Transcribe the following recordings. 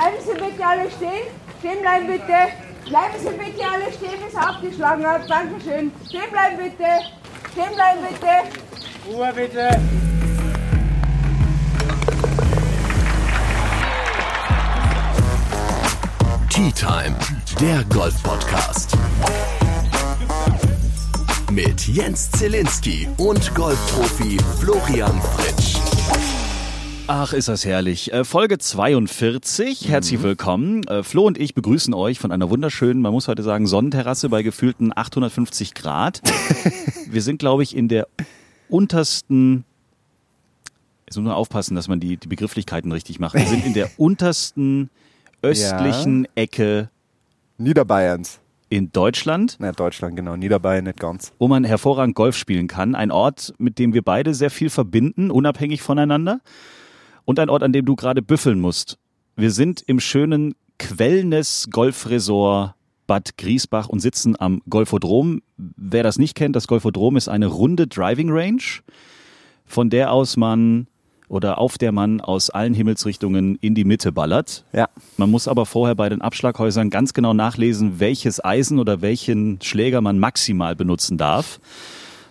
Bleiben Sie bitte alle stehen. Stehen bleiben bitte. Bleiben Sie bitte alle stehen, bis er abgeschlagen hat. Dankeschön. Stehen bleiben bitte. Stehen bleiben bitte. Ruhe bitte. Tea Time, der Golf-Podcast. Mit Jens Zielinski und Golfprofi Florian Fritsch. Ach, ist das herrlich. Äh, Folge 42, herzlich willkommen. Äh, Flo und ich begrüßen euch von einer wunderschönen, man muss heute sagen, Sonnenterrasse bei gefühlten 850 Grad. Wir sind, glaube ich, in der untersten, jetzt muss man aufpassen, dass man die, die Begrifflichkeiten richtig macht. Wir sind in der untersten östlichen Ecke Niederbayerns. in Deutschland. Na, Deutschland, genau. Niederbayern nicht ganz. wo man hervorragend Golf spielen kann. Ein Ort, mit dem wir beide sehr viel verbinden, unabhängig voneinander. Und ein Ort, an dem du gerade büffeln musst. Wir sind im schönen Quellness Golfresort Bad Griesbach und sitzen am Golfodrom. Wer das nicht kennt, das Golfodrom ist eine runde Driving Range, von der aus man oder auf der man aus allen Himmelsrichtungen in die Mitte ballert. Ja. Man muss aber vorher bei den Abschlaghäusern ganz genau nachlesen, welches Eisen oder welchen Schläger man maximal benutzen darf.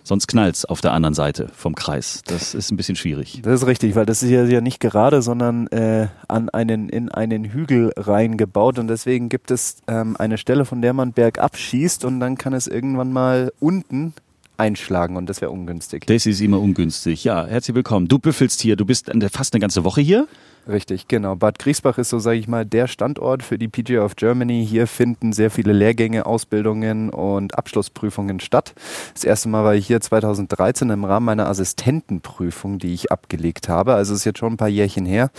Sonst knallt's auf der anderen Seite vom Kreis. Das ist ein bisschen schwierig. Das ist richtig, weil das ist ja, nicht gerade, sondern äh, an einen, in einen Hügel reingebaut und deswegen gibt es ähm, eine Stelle, von der man bergab schießt und dann kann es irgendwann mal unten einschlagen und das wäre ungünstig. Das ist immer ungünstig. Ja, herzlich willkommen. Du büffelst hier. Du bist fast eine ganze Woche hier. Richtig, genau. Bad Griesbach ist so, sage ich mal, der Standort für die PGA of Germany. Hier finden sehr viele Lehrgänge, Ausbildungen und Abschlussprüfungen statt. Das erste Mal war ich hier 2013 im Rahmen meiner Assistentenprüfung, die ich abgelegt habe. Also ist jetzt schon ein paar Jährchen her.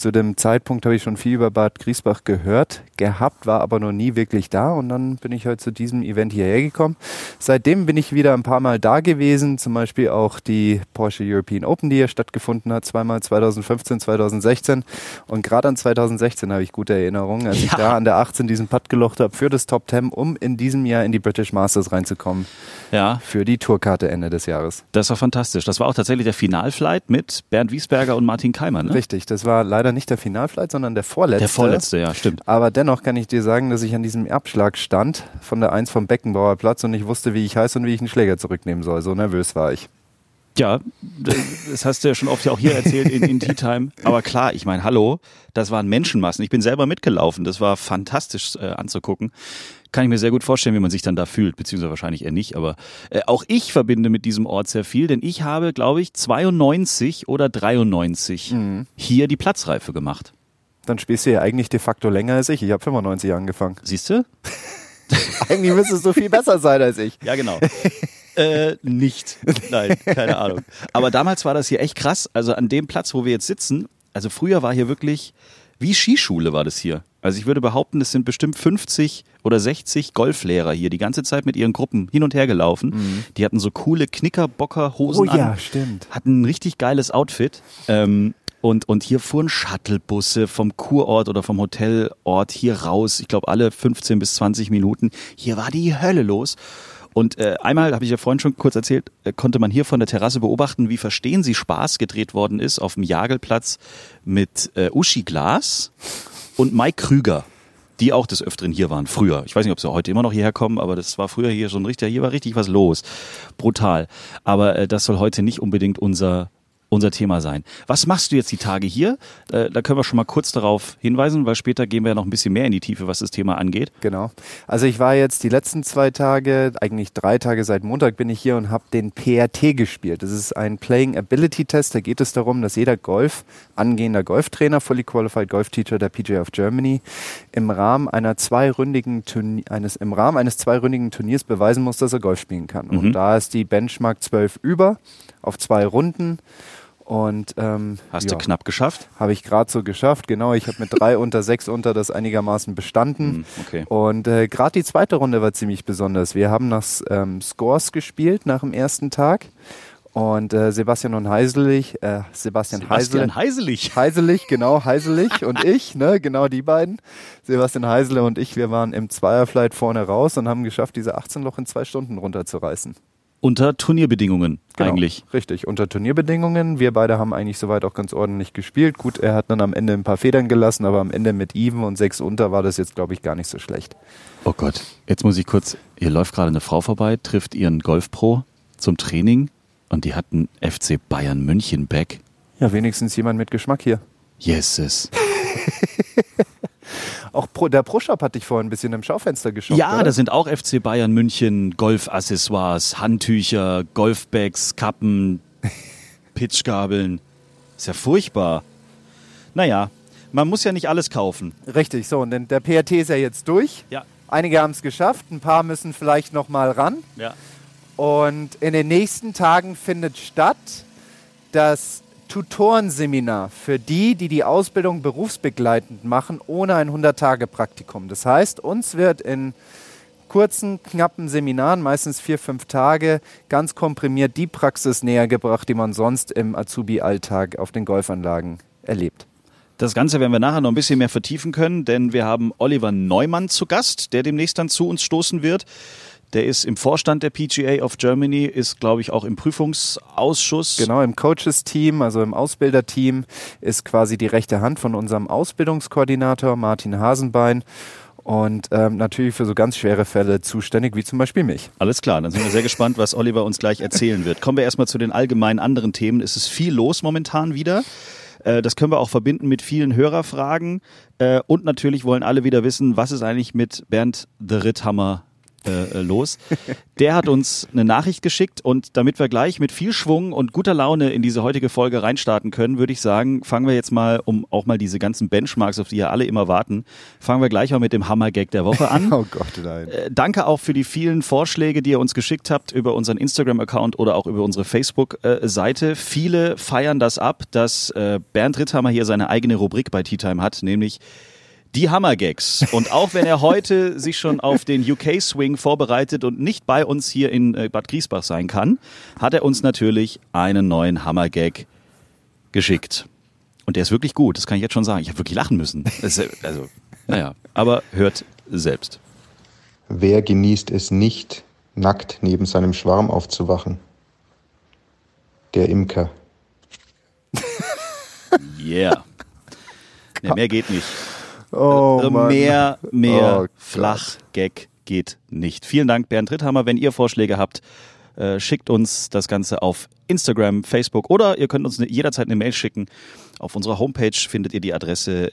Zu dem Zeitpunkt habe ich schon viel über Bad Griesbach gehört, gehabt, war aber noch nie wirklich da und dann bin ich heute zu diesem Event hierher gekommen. Seitdem bin ich wieder ein paar Mal da gewesen, zum Beispiel auch die Porsche European Open, die hier stattgefunden hat, zweimal 2015, 2016 und gerade an 2016 habe ich gute Erinnerungen, als ich Ja. da an der 18 diesen Putt gelocht habe für das Top 10, um in diesem Jahr in die British Masters reinzukommen Ja, für die Tourkarte Ende des Jahres. das war fantastisch. Das war auch tatsächlich der Finalflight mit Bernd Wiesberger und Martin Keimer. Ne? Richtig, das war leider nicht der Finalflight, sondern der vorletzte. Der vorletzte, ja, stimmt. Aber dennoch kann ich dir sagen, dass ich an diesem Erbschlag stand von der 1 vom Beckenbauer Platz und ich wusste, wie ich heiße und wie ich einen Schläger zurücknehmen soll. So nervös war ich. Ja, das hast du ja schon oft ja auch hier erzählt in, in Tea Time. Aber klar, ich meine, hallo, das waren Menschenmassen. Ich bin selber mitgelaufen. Das war fantastisch äh, anzugucken. Kann ich mir sehr gut vorstellen, wie man sich dann da fühlt, beziehungsweise wahrscheinlich eher nicht. Aber äh, auch ich verbinde mit diesem Ort sehr viel, denn ich habe, glaube ich, 92 oder 93 hier die Platzreife gemacht. Dann spielst du ja eigentlich de facto länger als ich. Ich habe 95 angefangen. Siehst du? Eigentlich müsstest du viel besser sein als ich. Ja, genau. äh, nicht. Nein, keine Ahnung. Aber damals war das hier echt krass. Also an dem Platz, wo wir jetzt sitzen, also früher war hier wirklich, wie Skischule war das hier. Also ich würde behaupten, es sind bestimmt 50 oder 60 Golflehrer hier die ganze Zeit mit ihren Gruppen hin und her gelaufen. Die hatten so coole Knickerbocker-Hosen Oh ja, an. stimmt. Hatten ein richtig geiles Outfit. Ähm, und, und hier fuhren Shuttlebusse vom Kurort oder vom Hotelort hier raus. Ich glaube, alle 15 bis 20 Minuten. Hier war die Hölle los. Und äh, einmal, habe ich ja vorhin schon kurz erzählt, äh, konnte man hier von der Terrasse beobachten, wie Verstehen Sie Spaß gedreht worden ist auf dem Jagelplatz mit äh, Uschi Glas und Mike Krüger, die auch des Öfteren hier waren, früher. Ich weiß nicht, ob sie heute immer noch hierher kommen, aber das war früher hier schon richtig, hier war richtig was los. Brutal. Aber äh, das soll heute nicht unbedingt unser unser Thema sein. Was machst du jetzt die Tage hier? Äh, da können wir schon mal kurz darauf hinweisen, weil später gehen wir ja noch ein bisschen mehr in die Tiefe, was das Thema angeht. Genau. Also ich war jetzt die letzten zwei Tage, eigentlich drei Tage seit Montag bin ich hier und habe den PRT gespielt. Das ist ein Playing Ability Test. Da geht es darum, dass jeder Golf, angehender Golftrainer, Fully Qualified Golf Teacher der PGA of Germany, im Rahmen einer zweiründigen Turnier, eines, im Rahmen eines zweiründigen Turniers beweisen muss, dass er Golf spielen kann. Und da ist die Benchmark 12 über auf zwei Runden. Und ähm, Hast ja. du knapp geschafft? Habe ich gerade so geschafft, genau. Ich habe mit drei unter, sechs unter das einigermaßen bestanden. Hm, okay. Und äh, gerade die zweite Runde war ziemlich besonders. Wir haben nach ähm, Scores gespielt nach dem ersten Tag. Und äh, Sebastian und Heiselich, äh, Sebastian, Bastian Heisele, Heiselich. Heiselich, genau, Heiselich und ich, ne, genau die beiden. Sebastian Heisele und ich, wir waren im Zweierflight vorne raus und haben geschafft, diese 18 Loch in zwei Stunden runterzureißen. Unter Turnierbedingungen Genau, eigentlich. Richtig, unter Turnierbedingungen. Wir beide haben eigentlich soweit auch ganz ordentlich gespielt. Gut, er hat dann am Ende ein paar Federn gelassen, aber am Ende mit Even und sechs unter war das jetzt, glaube ich, gar nicht so schlecht. Oh Gott, jetzt muss ich kurz, hier läuft gerade eine Frau vorbei, trifft ihren Golfpro zum Training und die hat einen FC Bayern München Back. Ja, wenigstens jemand mit Geschmack hier. Yeses. Auch Pro, der Pro-Shop hat dich vorhin ein bisschen im Schaufenster geschaut. Ja, oder? da sind auch FC Bayern München Golfaccessoires, Handtücher, Golfbags, Kappen, Pitchgabeln. Ist ja furchtbar. Naja, man muss ja nicht alles kaufen. Richtig, so, und der PRT ist ja jetzt durch. Ja. Einige haben es geschafft, ein paar müssen vielleicht noch mal ran. Ja. Und in den nächsten Tagen findet statt das Tutorenseminar für die, die die Ausbildung berufsbegleitend machen, ohne ein 100-Tage-Praktikum. Das heißt, uns wird in kurzen, knappen Seminaren, meistens vier, fünf Tage, ganz komprimiert die Praxis näher gebracht, die man sonst im Azubi-Alltag auf den Golfanlagen erlebt. Das Ganze werden wir nachher noch ein bisschen mehr vertiefen können, denn wir haben Oliver Neumann zu Gast, der demnächst dann zu uns stoßen wird. Der ist im Vorstand der PGA of Germany, ist, glaube ich, auch im Prüfungsausschuss. Genau, im Coaches-Team, also im Ausbilderteam, ist quasi die rechte Hand von unserem Ausbildungskoordinator Martin Hasenbein und ähm, natürlich für so ganz schwere Fälle zuständig, wie zum Beispiel mich. Alles klar, dann sind wir sehr gespannt, was Oliver uns gleich erzählen wird. Kommen wir erstmal zu den allgemeinen anderen Themen. Es ist viel los momentan wieder. Äh, Das können wir auch verbinden mit vielen Hörerfragen. Äh, Und natürlich wollen alle wieder wissen, was ist eigentlich mit Bernd the Ritthammer äh, äh, los. Der hat uns eine Nachricht geschickt und damit wir gleich mit viel Schwung und guter Laune in diese heutige Folge reinstarten können, würde ich sagen, fangen wir jetzt mal, um auch mal diese ganzen Benchmarks, auf die ja alle immer warten, fangen wir gleich mal mit dem Hammer-Gag der Woche an. Oh Gott, nein. Äh, Danke auch für die vielen Vorschläge, die ihr uns geschickt habt über unseren Instagram-Account oder auch über unsere Facebook-Seite. Viele feiern das ab, dass äh, Bernd Ritthammer hier seine eigene Rubrik bei Tea Time hat, nämlich die Hammergags. Und auch wenn er heute sich schon auf den UK-Swing vorbereitet und nicht bei uns hier in äh, Bad Griesbach sein kann, hat er uns natürlich einen neuen Hammergag geschickt. Und der ist wirklich gut, das kann ich jetzt schon sagen. Ich habe wirklich lachen müssen. Ist, also, naja, aber hört selbst. Wer genießt es nicht, nackt neben seinem Schwarm aufzuwachen? Der Imker. Yeah. Nee, mehr geht nicht. Oh, Mann. mehr, mehr Oh. Flachgag geht nicht. Vielen Dank, Bernd Ritthammer. Wenn ihr Vorschläge habt, äh, schickt uns das Ganze auf Instagram, Facebook oder ihr könnt uns ne, jederzeit eine Mail schicken. Auf unserer Homepage findet ihr die Adresse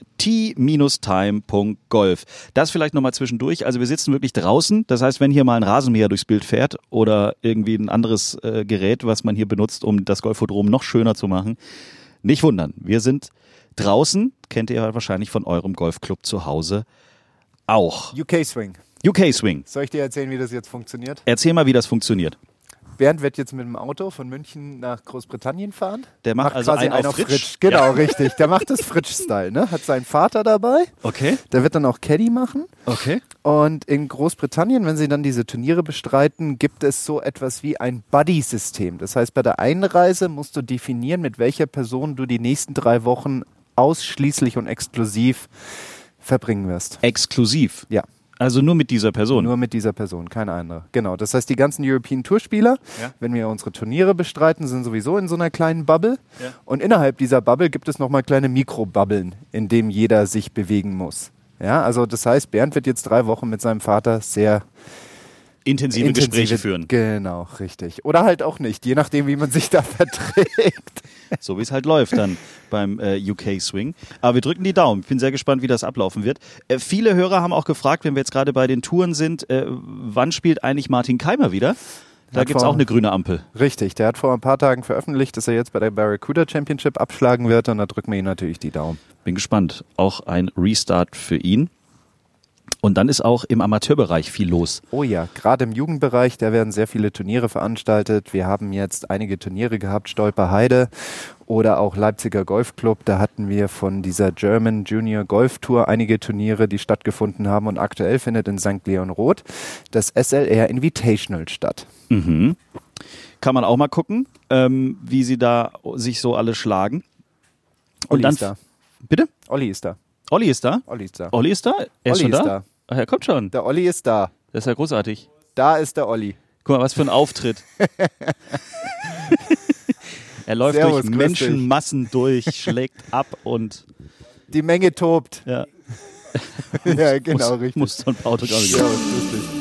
t-time.golf. Das vielleicht nochmal zwischendurch. Also wir sitzen wirklich draußen. Das heißt, wenn hier mal ein Rasenmäher durchs Bild fährt oder irgendwie ein anderes äh, Gerät, was man hier benutzt, um das Golfodrom noch schöner zu machen, nicht wundern. Wir sind draußen, kennt ihr wahrscheinlich von eurem Golfclub zu Hause auch. UK Swing. UK Swing. Soll ich dir erzählen, wie das jetzt funktioniert? Erzähl mal, wie das funktioniert. Bernd wird jetzt mit dem Auto von München nach Großbritannien fahren. Der macht also einen auf Fritsch? Genau, Ja. richtig. Der macht das Fritsch-Style. Ne? Hat seinen Vater dabei. Okay. Der wird dann auch Caddy machen. Okay. Und in Großbritannien, wenn sie dann diese Turniere bestreiten, gibt es so etwas wie ein Buddy-System. Das heißt, bei der Einreise musst du definieren, mit welcher Person du die nächsten drei Wochen ausschließlich und exklusiv verbringen wirst. Exklusiv. Ja. Also nur mit dieser Person. Nur mit dieser Person, keine andere. Genau. Das heißt, die ganzen European Tour-Spieler, Ja. wenn wir unsere Turniere bestreiten, sind sowieso in so einer kleinen Bubble. Ja. Und innerhalb dieser Bubble gibt es nochmal kleine Mikrobubbeln, in denen jeder sich bewegen muss. Ja, also das heißt, Bernd wird jetzt drei Wochen mit seinem Vater sehr intensive, Gespräche führen. Genau, richtig. Oder halt auch nicht, je nachdem, wie man sich da verträgt. So wie es halt läuft dann beim äh, UK Swing. Aber wir drücken die Daumen. Ich bin sehr gespannt, wie das ablaufen wird. Äh, viele Hörer haben auch gefragt, wenn wir jetzt gerade bei den Touren sind, äh, wann spielt eigentlich Martin Keimer wieder? Da gibt's vor- auch eine grüne Ampel. Richtig, der hat vor ein paar Tagen veröffentlicht, dass er jetzt bei der Barracuda Championship abschlagen wird und da drücken wir ihm natürlich die Daumen. Bin gespannt. Auch ein Restart für ihn. Und dann ist auch im Amateurbereich viel los. Oh ja, gerade im Jugendbereich, da werden sehr viele Turniere veranstaltet. Wir haben jetzt einige Turniere gehabt, Stolper Heide oder auch Leipziger Golfclub. Da hatten wir von dieser German Junior Golf Tour einige Turniere, die stattgefunden haben. Und aktuell findet in St. Leon Roth das SLR Invitational statt. Mhm. Kann man auch mal gucken, ähm, wie sie da sich so alle schlagen. Und Olli dann ist da. bitte? Olli ist da. Olli ist da? Olli ist da. Olli ist da? Er ist Olli schon ist da? da. Ach, er kommt schon. Der Olli ist da. Das ist ja großartig. Da ist der Olli. Guck mal, was für ein Auftritt. er läuft Servus, durch. Menschenmassen durch, schlägt ab und Die Menge tobt. ja, ja, genau, muss, richtig. muss so ein paar Autogramme geben. Servus, grüß dich.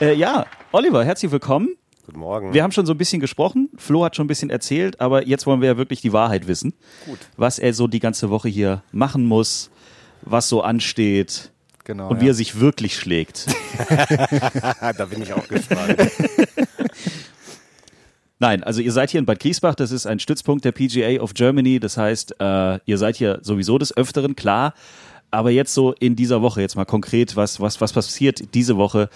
Äh, ja, Oliver, herzlich willkommen. Guten Morgen. Wir haben schon so ein bisschen gesprochen. Flo hat schon ein bisschen erzählt, aber jetzt wollen wir ja wirklich die Wahrheit wissen. Gut. Was er so die ganze Woche hier machen muss, was so ansteht Genau, und ja. wie er sich wirklich schlägt. da bin ich auch gespannt. Nein, also ihr seid hier in Bad Griesbach, das ist ein Stützpunkt der PGA of Germany. Das heißt, äh, ihr seid hier sowieso des Öfteren, klar. Aber jetzt so in dieser Woche, jetzt mal konkret, was, was, was passiert diese Woche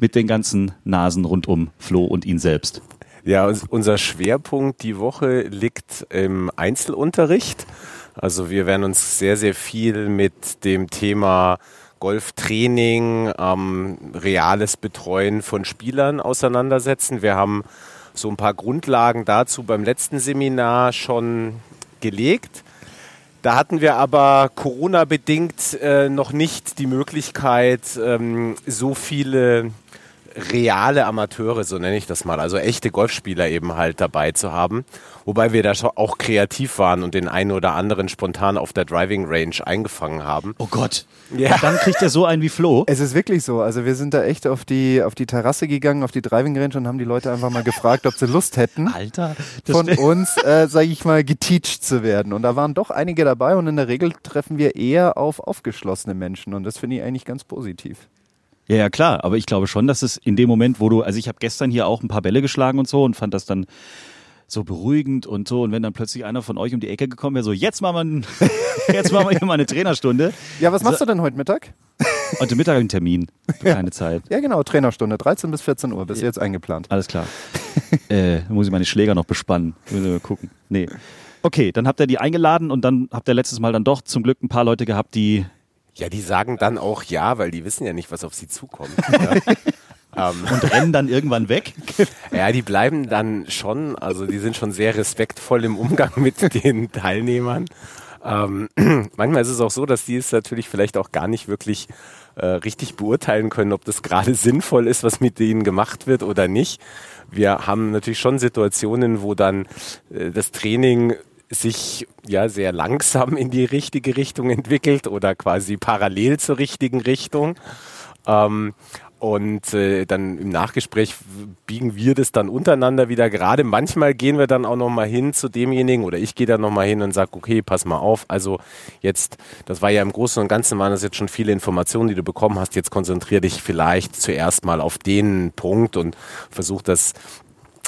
mit den ganzen Nasen rund um Flo und ihn selbst? Ja, uns- unser Schwerpunkt die Woche liegt im Einzelunterricht. Also wir werden uns sehr, sehr viel mit dem Thema Golftraining, ähm, reales Betreuen von Spielern auseinandersetzen. Wir haben so ein paar Grundlagen dazu beim letzten Seminar schon gelegt. Da hatten wir aber Corona-bedingt äh, noch nicht die Möglichkeit, ähm, so viele reale Amateure, so nenne ich das mal, also echte Golfspieler eben halt dabei zu haben. Wobei wir da schon auch kreativ waren und den einen oder anderen spontan auf der Driving Range eingefangen haben. Oh Gott. Ja. Dann kriegt er so einen wie Flo. Es ist wirklich so. Also wir sind da echt auf die, auf die Terrasse gegangen, auf die Driving Range und haben die Leute einfach mal gefragt, ob sie Lust hätten, Alter, von uns, äh, sage ich mal, geteacht zu werden. Und da waren doch einige dabei und in der Regel treffen wir eher auf aufgeschlossene Menschen und das finde ich eigentlich ganz positiv. Ja, ja, klar, aber ich glaube schon, dass es in dem Moment, wo du, also ich habe gestern hier auch ein paar Bälle geschlagen und so und fand das dann so beruhigend und so und wenn dann plötzlich einer von euch um die Ecke gekommen wäre, so jetzt machen wir, jetzt machen wir hier mal eine Trainerstunde. Ja, was machst du denn heute Mittag? Heute Mittag einen Termin, keine Zeit. Ja, genau, Trainerstunde, 13 bis 14 Uhr, bis jetzt eingeplant. Alles klar. äh, muss ich meine Schläger noch bespannen. Müssen wir mal gucken. Nee. Okay, dann habt ihr die eingeladen und dann habt ihr letztes Mal dann doch zum Glück ein paar Leute gehabt, die Ja, die sagen dann auch ja, weil die wissen ja nicht, was auf sie zukommt. Ähm, und rennen dann irgendwann weg. Ja, die bleiben dann schon, also die sind schon sehr respektvoll im Umgang mit den Teilnehmern. Ähm, manchmal ist es auch so, dass die es natürlich vielleicht auch gar nicht wirklich äh, richtig beurteilen können, ob das gerade sinnvoll ist, was mit denen gemacht wird oder nicht. Wir haben natürlich schon Situationen, wo dann äh, das Training sich ja sehr langsam in die richtige Richtung entwickelt oder quasi parallel zur richtigen Richtung. Ähm, und äh, dann im Nachgespräch biegen wir das dann untereinander wieder gerade. Manchmal gehen wir dann auch noch mal hin zu demjenigen oder ich gehe dann noch mal hin und sage, okay, pass mal auf. Also jetzt, das war ja im Großen und Ganzen waren das jetzt schon viele Informationen, die du bekommen hast. Jetzt konzentriere dich vielleicht zuerst mal auf den Punkt und versuch das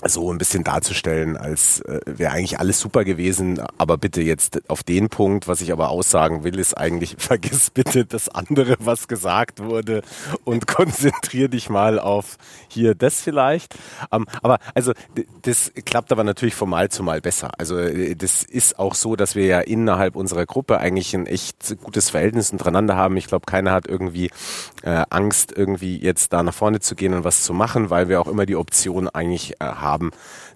so ein bisschen darzustellen, als äh, wäre eigentlich alles super gewesen, aber bitte jetzt auf den Punkt, was ich aber aussagen will, ist eigentlich, vergiss bitte das andere, was gesagt wurde und konzentrier dich mal auf hier das vielleicht. Ähm, aber also das klappt aber natürlich von Mal zu Mal besser. Also äh, das ist auch so, dass wir ja innerhalb unserer Gruppe eigentlich ein echt gutes Verhältnis untereinander haben. Ich glaube, keiner hat irgendwie äh, Angst, irgendwie jetzt da nach vorne zu gehen und was zu machen, weil wir auch immer die Option eigentlich äh, haben,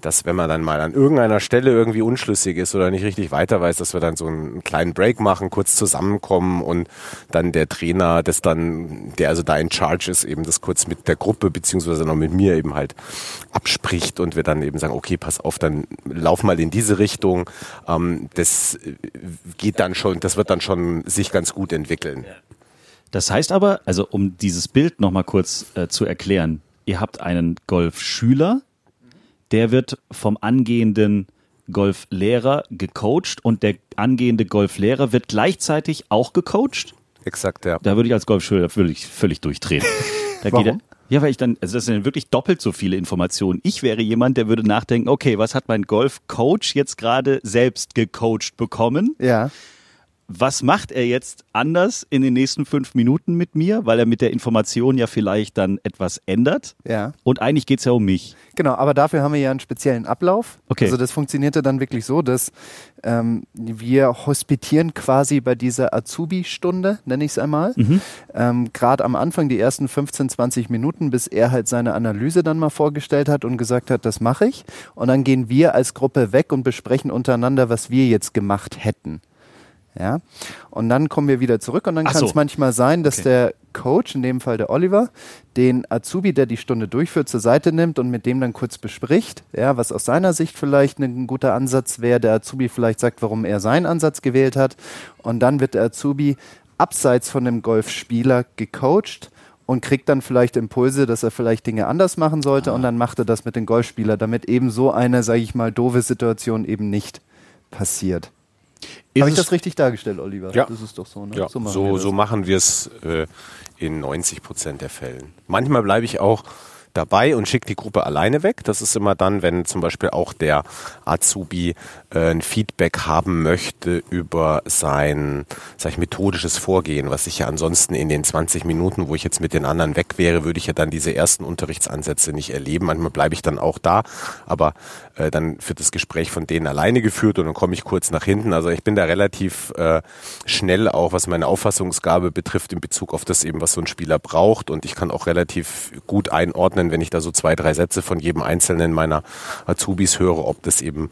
dass wenn man dann mal an irgendeiner Stelle irgendwie unschlüssig ist oder nicht richtig weiter weiß, dass wir dann so einen kleinen Break machen, kurz zusammenkommen und dann der Trainer, das dann, der also da in Charge ist, eben das kurz mit der Gruppe beziehungsweise noch mit mir eben halt abspricht und wir dann eben sagen, okay, pass auf, dann lauf mal in diese Richtung. Ähm, das geht dann schon, das wird dann schon sich ganz gut entwickeln. Das heißt aber, also um dieses Bild nochmal kurz äh, zu erklären, ihr habt einen Golfschüler, der wird vom angehenden Golflehrer gecoacht und der angehende Golflehrer wird gleichzeitig auch gecoacht. Exakt, ja. Da würde ich als Golfschüler völlig, völlig durchdrehen. Da Warum? Geht er, ja, weil ich dann, also das sind wirklich doppelt so viele Informationen. Ich wäre jemand, der würde nachdenken, okay, was hat mein Golfcoach jetzt gerade selbst gecoacht bekommen? Ja. Was macht er jetzt anders in den nächsten fünf Minuten mit mir, weil er mit der Information ja vielleicht dann etwas ändert. Ja. Und eigentlich geht's ja um mich. Genau, aber dafür haben wir ja einen speziellen Ablauf. Okay. Also das funktionierte dann wirklich so, dass ähm, wir hospitieren quasi bei dieser Azubi-Stunde, nenne ich es einmal. Ähm, Gerade am Anfang, die ersten 15, 20 Minuten, bis er halt seine Analyse dann mal vorgestellt hat und gesagt hat, das mache ich. Und dann gehen wir als Gruppe weg und besprechen untereinander, was wir jetzt gemacht hätten. Ja. Und dann kommen wir wieder zurück und dann Ach kann es so. manchmal sein, dass Okay. der Coach, in dem Fall der Oliver, den Azubi, der die Stunde durchführt, zur Seite nimmt und mit dem dann kurz bespricht, ja, was aus seiner Sicht vielleicht ein guter Ansatz wäre. Der Azubi vielleicht sagt, warum er seinen Ansatz gewählt hat. Und dann wird der Azubi abseits von dem Golfspieler gecoacht und kriegt dann vielleicht Impulse, dass er vielleicht Dinge anders machen sollte und dann macht er das mit dem Golfspieler, damit eben so eine, sage ich mal, doofe Situation eben nicht passiert. Habe ich das richtig dargestellt, Oliver? Ja. Das ist doch so, ne? Ja, so, machen so, wir machen wir es äh, in 90 Prozent der Fällen. Manchmal bleibe ich auch dabei und schicke die Gruppe alleine weg. Das ist immer dann, wenn zum Beispiel auch der Azubi äh, ein Feedback haben möchte über sein sag ich, methodisches Vorgehen, was ich ja ansonsten in den 20 Minuten, wo ich jetzt mit den anderen weg wäre, würde ich ja dann diese ersten Unterrichtsansätze nicht erleben. Manchmal bleibe ich dann auch da, aber äh, dann wird das Gespräch von denen alleine geführt und dann komme ich kurz nach hinten. Also ich bin da relativ äh, schnell auch, was meine Auffassungsgabe betrifft, in Bezug auf das eben, was so ein Spieler braucht. Und ich kann auch relativ gut einordnen, wenn ich da so zwei, drei Sätze von jedem einzelnen meiner Azubis höre, ob das eben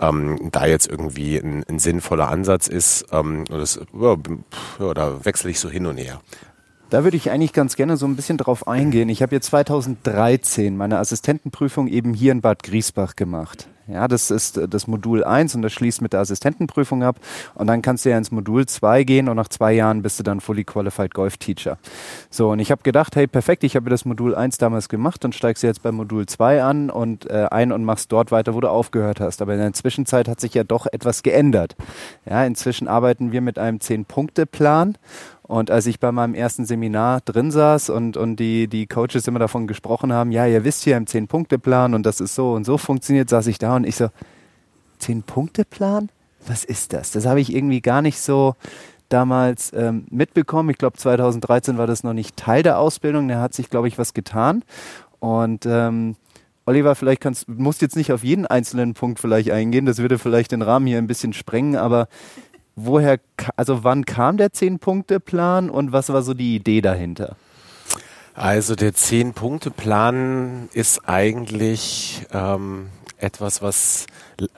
ähm, da jetzt irgendwie ein, ein sinnvoller Ansatz ist. Ähm, oder, das, ja, da wechsle ich so hin und her. Da würde ich eigentlich ganz gerne so ein bisschen drauf eingehen. Ich habe jetzt 2013 meine Assistentenprüfung eben hier in Bad Griesbach gemacht. Ja, das ist äh, das Modul 1 und das schließt mit der Assistentenprüfung ab. Und dann kannst du ja ins Modul 2 gehen und nach zwei Jahren bist du dann Fully Qualified Golf Teacher. So, und ich habe gedacht, hey, perfekt, ich habe das Modul 1 damals gemacht und steigst jetzt beim Modul 2 an und äh, ein und machst dort weiter, wo du aufgehört hast. Aber in der Zwischenzeit hat sich ja doch etwas geändert. Ja, inzwischen arbeiten wir mit einem 10-Punkte-Plan. Und als ich bei meinem ersten Seminar drin saß und, und die, die Coaches immer davon gesprochen haben, ja, ihr wisst hier im Zehn-Punkte-Plan und das ist so und so funktioniert, saß ich da und ich so, Zehn-Punkte-Plan? Was ist das? Das habe ich irgendwie gar nicht so damals ähm, mitbekommen. Ich glaube, 2013 war das noch nicht Teil der Ausbildung. Da hat sich, glaube ich, was getan. Und ähm, Oliver, vielleicht kannst musst jetzt nicht auf jeden einzelnen Punkt vielleicht eingehen. Das würde vielleicht den Rahmen hier ein bisschen sprengen, aber woher, also wann kam der Zehn-Punkte-Plan und was war so die Idee dahinter? Also der Zehn-Punkte-Plan ist eigentlich ähm, etwas, was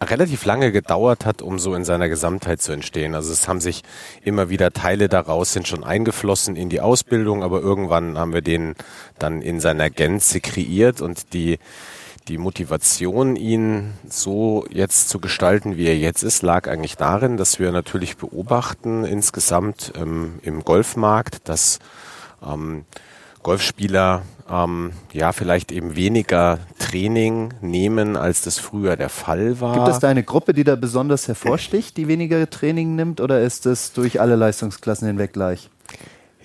relativ lange gedauert hat, um so in seiner Gesamtheit zu entstehen. Also es haben sich immer wieder Teile daraus sind schon eingeflossen in die Ausbildung, aber irgendwann haben wir den dann in seiner Gänze kreiert und die die Motivation, ihn so jetzt zu gestalten, wie er jetzt ist, lag eigentlich darin, dass wir natürlich beobachten insgesamt ähm, im Golfmarkt, dass ähm, Golfspieler ähm, ja vielleicht eben weniger Training nehmen, als das früher der Fall war. Gibt es da eine Gruppe, die da besonders hervorsticht, die weniger Training nimmt oder ist es durch alle Leistungsklassen hinweg gleich?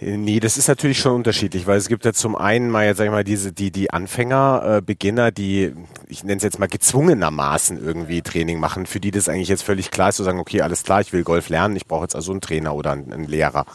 Nee, das ist natürlich schon unterschiedlich, weil es gibt ja zum einen mal jetzt sag ich mal diese die die Anfänger, äh, Beginner, die ich nenne es jetzt mal gezwungenermaßen irgendwie Training machen, für die das eigentlich jetzt völlig klar ist zu sagen, okay, alles klar, ich will Golf lernen, ich brauche jetzt also einen Trainer oder einen, einen Lehrer.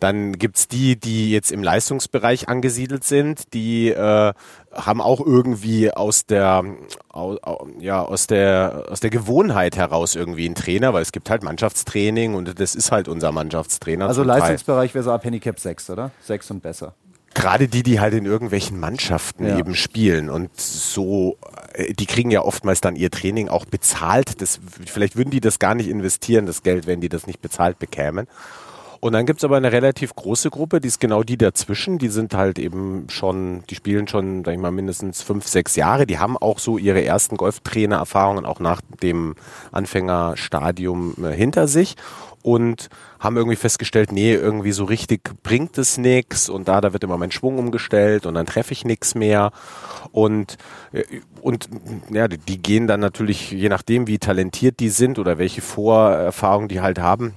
Dann gibt's die, die jetzt im Leistungsbereich angesiedelt sind, die äh, haben auch irgendwie aus der, au, au, ja, aus der aus der Gewohnheit heraus irgendwie einen Trainer, weil es gibt halt Mannschaftstraining und das ist halt unser Mannschaftstrainer. Also. Leistungsbereich wäre so ab Handicap 6, oder? 6 und besser. Gerade die, die halt in irgendwelchen Mannschaften Ja. eben spielen und so, äh, die kriegen ja oftmals dann ihr Training auch bezahlt. Das, vielleicht würden die das gar nicht investieren, das Geld, wenn die das nicht bezahlt bekämen. Und dann gibt's aber eine relativ große Gruppe, die ist genau die dazwischen. Die sind halt eben schon, die spielen schon, sag ich mal, mindestens fünf, sechs Jahre. Die haben auch so ihre ersten Golftrainer-Erfahrungen auch nach dem Anfängerstadium äh, hinter sich und haben irgendwie festgestellt, nee, irgendwie so richtig bringt es nix und da, da wird immer mein Schwung umgestellt und dann treffe ich nix mehr und, äh, und ja, die gehen dann natürlich, je nachdem, wie talentiert die sind oder welche Vorerfahrungen die halt haben,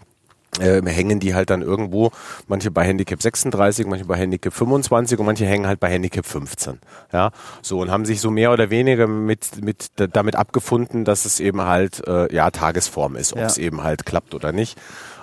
äh, hängen die halt dann irgendwo, manche bei Handicap 36, manche bei Handicap 25 und manche hängen halt bei Handicap 15. Ja, so und haben sich so mehr oder weniger mit, mit damit abgefunden, dass es eben halt äh, ja Tagesform ist, ob Ja. es eben halt klappt oder nicht.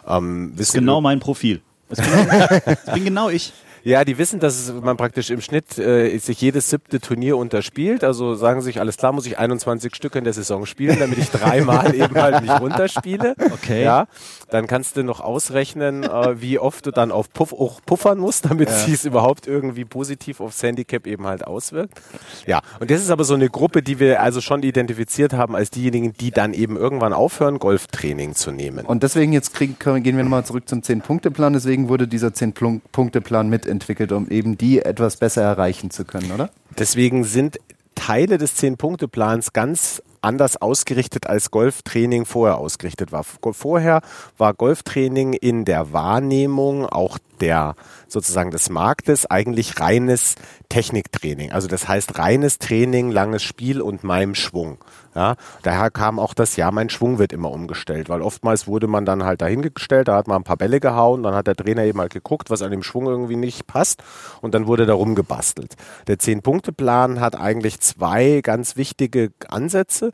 Ähm, wissen Genau mein Profil. Das bin, das bin genau ich. Ja, die wissen, dass man praktisch im Schnitt äh, sich jedes siebte Turnier unterspielt. Also sagen sich, alles klar, muss ich 21 Stück in der Saison spielen, damit ich dreimal eben halt mich runterspiele. Okay. Ja, dann kannst du noch ausrechnen, äh, wie oft du dann auf Puff auch puffern musst, damit ja. es überhaupt irgendwie positiv aufs Handicap eben halt auswirkt. Ja, und das ist aber so eine Gruppe, die wir also schon identifiziert haben als diejenigen, die dann eben irgendwann aufhören, Golftraining zu nehmen. Und deswegen jetzt kriegen, gehen wir nochmal zurück zum 10-Punkte-Plan. Deswegen wurde dieser 10-Punkte-Plan mit entwickelt, um eben die etwas besser erreichen zu können, oder? Deswegen sind Teile des Zehn-Punkte-Plans ganz anders ausgerichtet als Golftraining vorher ausgerichtet war. Vorher war Golftraining in der Wahrnehmung auch der sozusagen des Marktes eigentlich reines Techniktraining. Also das heißt reines Training, langes Spiel und meinem Schwung. Ja, daher kam auch das, ja, mein Schwung wird immer umgestellt, weil oftmals wurde man dann halt dahingestellt, da hat man ein paar Bälle gehauen, dann hat der Trainer eben halt geguckt, was an dem Schwung irgendwie nicht passt und dann wurde da rumgebastelt. Der Zehn-Punkte-Plan hat eigentlich zwei ganz wichtige Ansätze.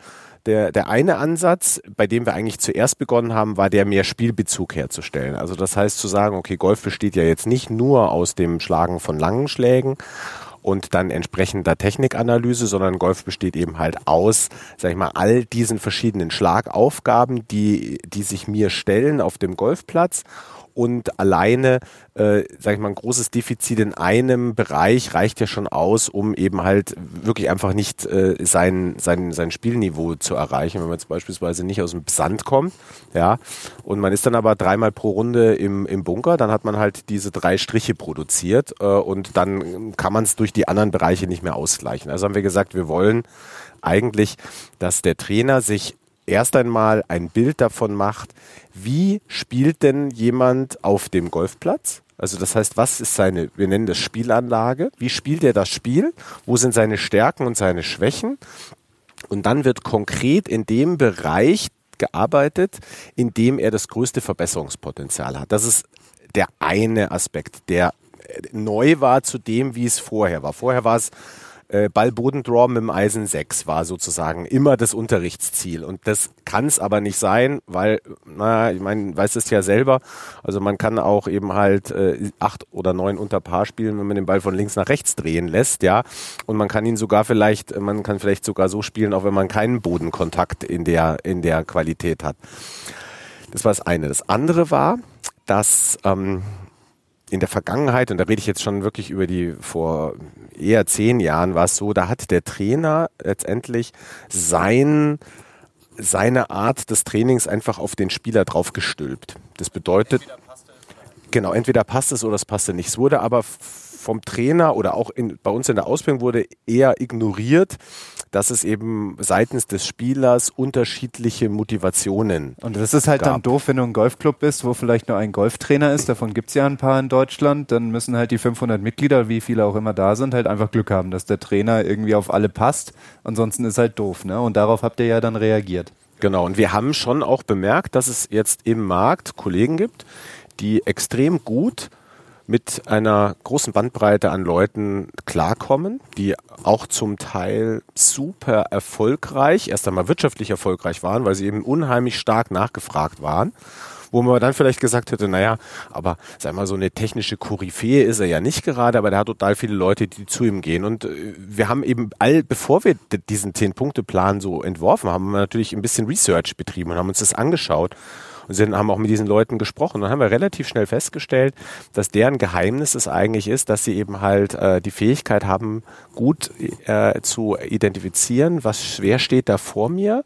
Der, der eine Ansatz, bei dem wir eigentlich zuerst begonnen haben, war der mehr Spielbezug herzustellen. Also das heißt zu sagen, okay, Golf besteht ja jetzt nicht nur aus dem Schlagen von langen Schlägen und dann entsprechender Technikanalyse, sondern Golf besteht eben halt aus, sag ich mal, all diesen verschiedenen Schlagaufgaben, die, die sich mir stellen auf dem Golfplatz und alleine, äh, sag ich mal, ein großes Defizit in einem Bereich reicht ja schon aus, um eben halt wirklich einfach nicht äh, sein, sein, sein Spielniveau zu erreichen, wenn man jetzt beispielsweise nicht aus dem Sand kommt, ja, und man ist dann aber dreimal pro Runde im, im Bunker, dann hat man halt diese drei Striche produziert äh, und dann kann man es durch die anderen Bereiche nicht mehr ausgleichen. Also haben wir gesagt, wir wollen eigentlich, dass der Trainer sich erst einmal ein Bild davon macht, wie spielt denn jemand auf dem Golfplatz? Also das heißt, was ist seine, wir nennen das Spielanlage, wie spielt er das Spiel, wo sind seine Stärken und seine Schwächen? Und dann wird konkret in dem Bereich gearbeitet, in dem er das größte Verbesserungspotenzial hat. Das ist der eine Aspekt, der neu war zu dem, wie es vorher war. Vorher war es äh, Ball-Bodendraw mit dem Eisen 6 war sozusagen immer das Unterrichtsziel. Und das kann es aber nicht sein, weil, naja, ich meine, weiß es ja selber, also man kann auch eben halt äh, acht oder neun unter Paar spielen, wenn man den Ball von links nach rechts drehen lässt, ja. Und man kann ihn sogar vielleicht, man kann vielleicht sogar so spielen, auch wenn man keinen Bodenkontakt in der, in der Qualität hat. Das war das eine. Das andere war, dass ähm, in der Vergangenheit, und da rede ich jetzt schon wirklich über die vor eher zehn Jahren, war es so, da hat der Trainer letztendlich sein, seine Art des Trainings einfach auf den Spieler drauf gestülpt. Das bedeutet, genau, entweder passt es oder es passte nicht. Es wurde aber vom Trainer oder auch in, bei uns in der Ausbildung wurde eher ignoriert, dass es eben seitens des Spielers unterschiedliche Motivationen Und das ist halt gab. dann doof, wenn du ein Golfclub bist, wo vielleicht nur ein Golftrainer ist, davon gibt's ja ein paar in Deutschland, dann müssen halt die 500 Mitglieder, wie viele auch immer da sind, halt einfach Glück haben, dass der Trainer irgendwie auf alle passt. Ansonsten ist halt doof, ne? Und darauf habt ihr ja dann reagiert. Genau, und wir haben schon auch bemerkt, dass es jetzt im Markt Kollegen gibt, die extrem gut mit einer großen Bandbreite an Leuten klarkommen, die auch zum Teil super erfolgreich, erst einmal wirtschaftlich erfolgreich waren, weil sie eben unheimlich stark nachgefragt waren wo man dann vielleicht gesagt hätte, naja, aber sag mal, so eine technische Koryphäe ist er ja nicht gerade, aber der hat total viele Leute, die zu ihm gehen. Und äh, wir haben eben all, bevor wir diesen Zehn-Punkte-Plan so entworfen haben, haben wir natürlich ein bisschen Research betrieben und haben uns das angeschaut und sind, haben auch mit diesen Leuten gesprochen. Und dann haben wir relativ schnell festgestellt, dass deren Geheimnis es eigentlich ist, dass sie eben halt äh, die Fähigkeit haben, gut äh, zu identifizieren, was wer steht da vor mir,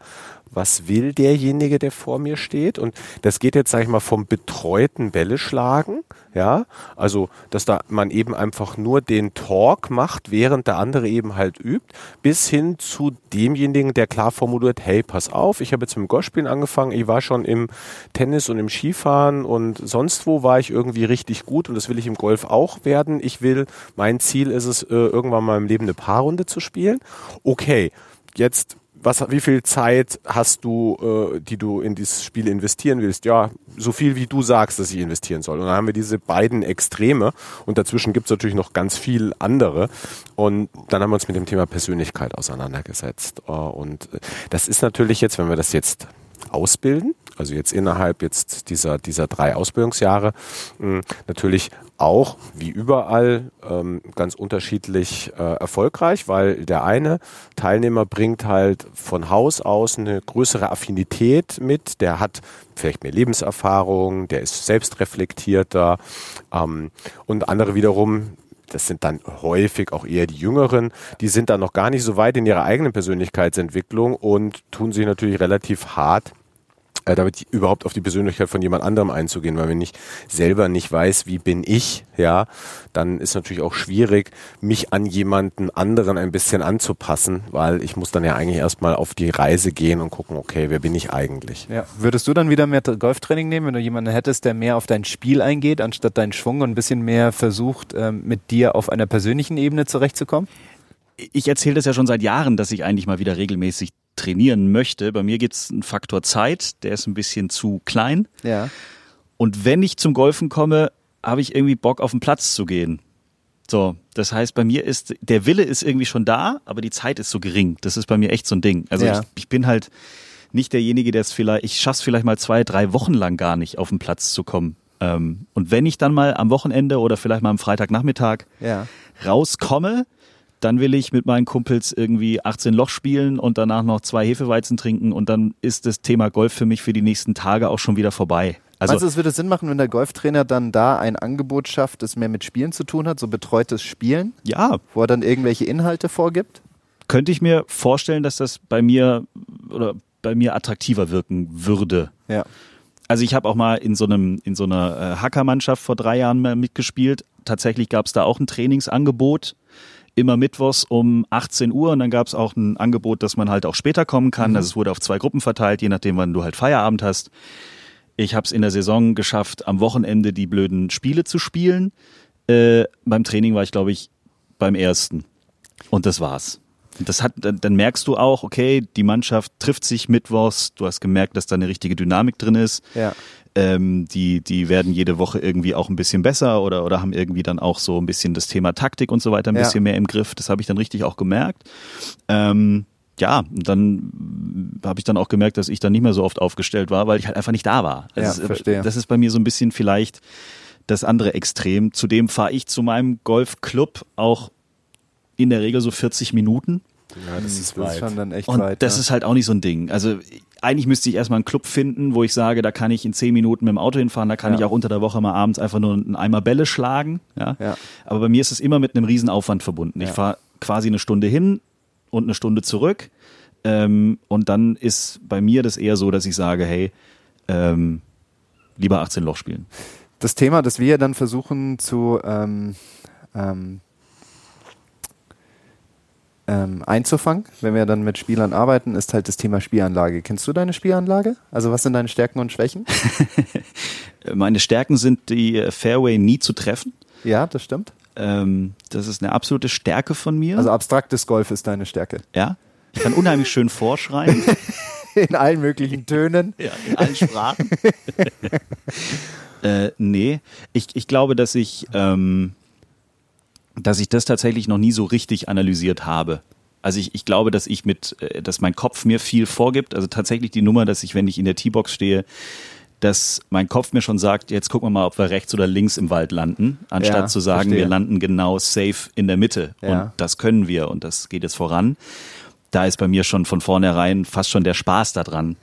was will derjenige, der vor mir steht. Und das geht jetzt, sage ich mal, vom betreuten Bälle schlagen, ja, also dass da man eben einfach nur den Talk macht, während der andere eben halt übt, bis hin zu demjenigen, der klar formuliert, hey, pass auf, ich habe jetzt mit dem Golfspielen angefangen, ich war schon im Tennis und im Skifahren und sonst wo war ich irgendwie richtig gut und das will ich im Golf auch werden. Ich will, mein Ziel ist es, äh, irgendwann mal im Leben eine Paarrunde zu spielen. Okay, jetzt was, wie viel Zeit hast du, äh, die du in dieses Spiel investieren willst? Ja, so viel wie du sagst, dass ich investieren soll. Und dann haben wir diese beiden Extreme und dazwischen gibt es natürlich noch ganz viel andere. Und dann haben wir uns mit dem Thema Persönlichkeit auseinandergesetzt. Äh, und das ist natürlich jetzt, wenn wir das jetzt ausbilden, also jetzt innerhalb jetzt dieser, dieser drei Ausbildungsjahre, mh, natürlich auch wie überall ähm, ganz unterschiedlich äh, erfolgreich, weil der eine Teilnehmer bringt halt von Haus aus eine größere Affinität mit, der hat vielleicht mehr Lebenserfahrung, der ist selbstreflektierter ähm, und andere wiederum das sind dann häufig auch eher die Jüngeren, die sind dann noch gar nicht so weit in ihrer eigenen Persönlichkeitsentwicklung und tun sich natürlich relativ hart äh, damit überhaupt auf die Persönlichkeit von jemand anderem einzugehen, weil wenn ich selber nicht weiß, wie bin ich, ja, dann ist natürlich auch schwierig, mich an jemanden anderen ein bisschen anzupassen, weil ich muss dann ja eigentlich erstmal auf die Reise gehen und gucken, okay, wer bin ich eigentlich? Ja. Würdest du dann wieder mehr Golftraining nehmen, wenn du jemanden hättest, der mehr auf dein Spiel eingeht, anstatt deinen Schwung und ein bisschen mehr versucht, ähm, mit dir auf einer persönlichen Ebene zurechtzukommen? Ich erzähle das ja schon seit Jahren, dass ich eigentlich mal wieder regelmäßig trainieren möchte. Bei mir gibt es einen Faktor Zeit, der ist ein bisschen zu klein. Ja. Und wenn ich zum Golfen komme, habe ich irgendwie Bock auf den Platz zu gehen. So, das heißt, bei mir ist, der Wille ist irgendwie schon da, aber die Zeit ist so gering. Das ist bei mir echt so ein Ding. Also Ja. ich, ich bin halt nicht derjenige, der es vielleicht, ich schaff's vielleicht mal zwei, drei Wochen lang gar nicht auf den Platz zu kommen. Ähm, und wenn ich dann mal am Wochenende oder vielleicht mal am Freitagnachmittag Ja. rauskomme, dann will ich mit meinen Kumpels irgendwie 18 Loch spielen und danach noch zwei Hefeweizen trinken und dann ist das Thema Golf für mich für die nächsten Tage auch schon wieder vorbei. Also Meinst du, es würde Sinn machen, wenn der Golftrainer dann da ein Angebot schafft, das mehr mit Spielen zu tun hat, so betreutes Spielen, ja, wo er dann irgendwelche Inhalte vorgibt? könnte ich mir vorstellen, dass das bei mir oder bei mir attraktiver wirken würde. Ja. Also ich habe auch mal in so einem in so einer äh, Hackermannschaft vor drei Jahren mal mitgespielt. Tatsächlich gab es da auch ein Trainingsangebot. Immer mittwochs um 18 Uhr und dann gab es auch ein Angebot, dass man halt auch später kommen kann. Also es wurde auf zwei Gruppen verteilt, je nachdem, wann du halt Feierabend hast. Ich habe es in der Saison geschafft, am Wochenende die blöden Spiele zu spielen. Äh, beim Training war ich, glaube ich, beim ersten. Und das war's. Das hat, dann, dann merkst du auch, okay, die Mannschaft trifft sich mittwochs. Du hast gemerkt, dass da eine richtige Dynamik drin ist. Ja. Ähm, die, die werden jede Woche irgendwie auch ein bisschen besser oder, oder haben irgendwie dann auch so ein bisschen das Thema Taktik und so weiter ein Ja. bisschen mehr im Griff. Das habe ich dann richtig auch gemerkt. Ähm, ja, und dann habe ich dann auch gemerkt, dass ich dann nicht mehr so oft aufgestellt war, weil ich halt einfach nicht da war. Ja, es ist, verstehe. Das ist bei mir so ein bisschen vielleicht das andere Extrem. Zudem fahre ich zu meinem Golfclub auch in der Regel so 40 Minuten. Ja, das ist Das ist weit. schon dann echt Und weit. das ja. ist halt auch nicht so ein Ding. Also eigentlich müsste ich erstmal einen Club finden, wo ich sage, da kann ich in zehn Minuten mit dem Auto hinfahren, da kann Ja. ich auch unter der Woche mal abends einfach nur einen Eimer Bälle schlagen. Ja? Ja. Aber bei mir ist es immer mit einem riesen Aufwand verbunden. Ich Ja. fahre quasi eine Stunde hin und eine Stunde zurück. Ähm, und dann ist bei mir das eher so, dass ich sage, hey, ähm, lieber 18 Loch spielen. das Thema, das wir dann versuchen zu ähm, ähm, einzufangen, wenn wir dann mit Spielern arbeiten, ist halt das Thema Spielanlage. Kennst du deine Spielanlage? Also was sind deine Stärken und Schwächen? Meine Stärken sind die Fairway nie zu treffen. Ja, das stimmt. Ähm, das ist eine absolute Stärke von mir. Also abstraktes Golf ist deine Stärke. ja. Ich kann unheimlich schön vorschreien. In allen möglichen Tönen. Ja, in allen Sprachen. äh, nee, ich, ich glaube, dass ich, ähm, dass ich das tatsächlich noch nie so richtig analysiert habe. Also ich, ich glaube, dass ich mit, äh, dass mein Kopf mir viel vorgibt. Also tatsächlich die Nummer, dass ich, wenn ich in der T-Box stehe, dass mein Kopf mir schon sagt, jetzt gucken wir mal, ob wir rechts oder links im Wald landen, anstatt Ja, zu sagen, verstehe. wir landen genau safe in der Mitte. Ja. Und das können wir und das geht jetzt voran. Da ist bei mir schon von vornherein fast schon der Spaß daran,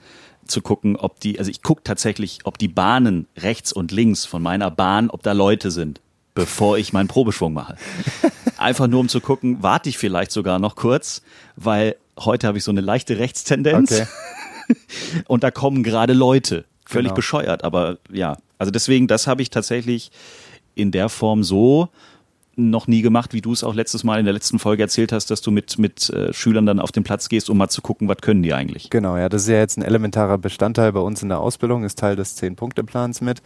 zu gucken, ob die, also ich gucke tatsächlich, ob die Bahnen rechts und links von meiner Bahn, ob da Leute sind, bevor ich meinen Probeschwung mache. Einfach nur um zu gucken, warte ich vielleicht sogar noch kurz, weil heute habe ich so eine leichte Rechtstendenz Okay. und da kommen gerade Leute. Völlig Genau. bescheuert, aber ja. Also deswegen, das habe ich tatsächlich in der Form so noch nie gemacht, wie du es auch letztes Mal in der letzten Folge erzählt hast, dass du mit, mit äh, Schülern dann auf den Platz gehst, um mal zu gucken, was können die eigentlich. Genau, ja, das ist ja jetzt ein elementarer Bestandteil bei uns in der Ausbildung, ist Teil des Zehn-Punkte-Plans mit.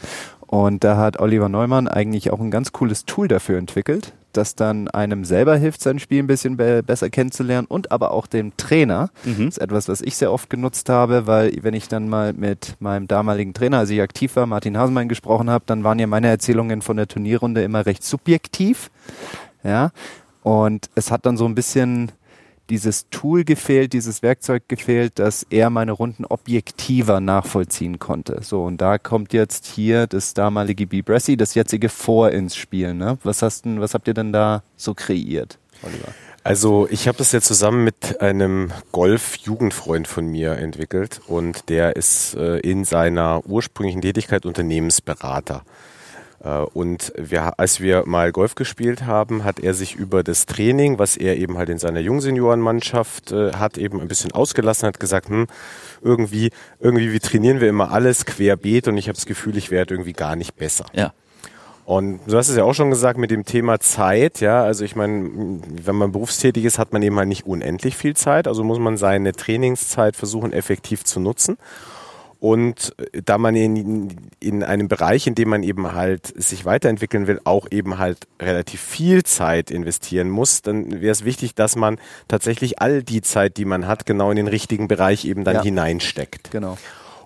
Und da hat Oliver Neumann eigentlich auch ein ganz cooles Tool dafür entwickelt, das dann einem selber hilft, sein Spiel ein bisschen be besser kennenzulernen und aber auch dem Trainer. Mhm. Das ist etwas, was ich sehr oft genutzt habe, weil wenn ich dann mal mit meinem damaligen Trainer, als ich aktiv war, Martin Hasemann gesprochen habe, dann waren ja meine Erzählungen von der Turnierrunde immer recht subjektiv. Ja. Und es hat dann so ein bisschen dieses Tool gefehlt, dieses Werkzeug gefehlt, dass er meine Runden objektiver nachvollziehen konnte. So, und da kommt jetzt hier das damalige B. Bressy, das jetzige Vor ins Spiel. Ne? Was, hast denn, was habt ihr denn da so kreiert, Oliver? Also ich habe das ja zusammen mit einem Golf-Jugendfreund von mir entwickelt und der ist äh, in seiner ursprünglichen Tätigkeit Unternehmensberater. Äh, und wir, als wir mal Golf gespielt haben, hat er sich über das Training, was er eben halt in seiner Jungseniorenmannschaft äh, hat, eben ein bisschen ausgelassen, hat gesagt, hm, irgendwie, irgendwie, wie trainieren wir immer alles querbeet und ich habe das Gefühl, ich werde irgendwie gar nicht besser. Ja. Und du hast es ja auch schon gesagt mit dem Thema Zeit, ja, also ich meine, wenn man berufstätig ist, hat man eben halt nicht unendlich viel Zeit, also muss man seine Trainingszeit versuchen effektiv zu nutzen. Und da man in, in einem Bereich, in dem man eben halt sich weiterentwickeln will, auch eben halt relativ viel Zeit investieren muss, dann wäre es wichtig, dass man tatsächlich all die Zeit, die man hat, genau in den richtigen Bereich eben dann Ja. hineinsteckt. Genau.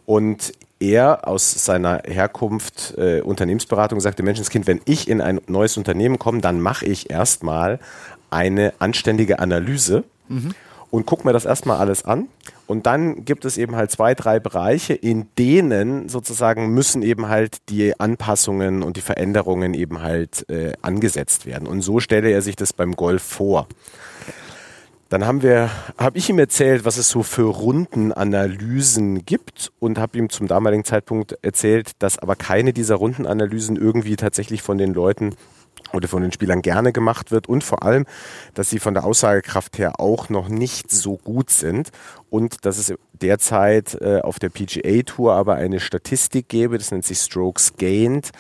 Und er aus seiner Herkunft äh, Unternehmensberatung sagte, Menschenskind, wenn ich in ein neues Unternehmen komme, dann mache ich erstmal eine anständige Analyse und gucke mir das erstmal alles an. Und dann gibt es eben halt zwei, drei Bereiche, in denen sozusagen müssen eben halt die Anpassungen und die Veränderungen eben halt äh, angesetzt werden. Und so stelle er sich das beim Golf vor. Dann haben wir, habe ich ihm erzählt, was es so für Rundenanalysen gibt und habe ihm zum damaligen Zeitpunkt erzählt, dass aber keine dieser Rundenanalysen irgendwie tatsächlich von den Leuten oder von den Spielern gerne gemacht wird und vor allem, dass sie von der Aussagekraft her auch noch nicht so gut sind und dass es derzeit äh, auf der PGA Tour aber eine Statistik gäbe, das nennt sich Strokes Gained,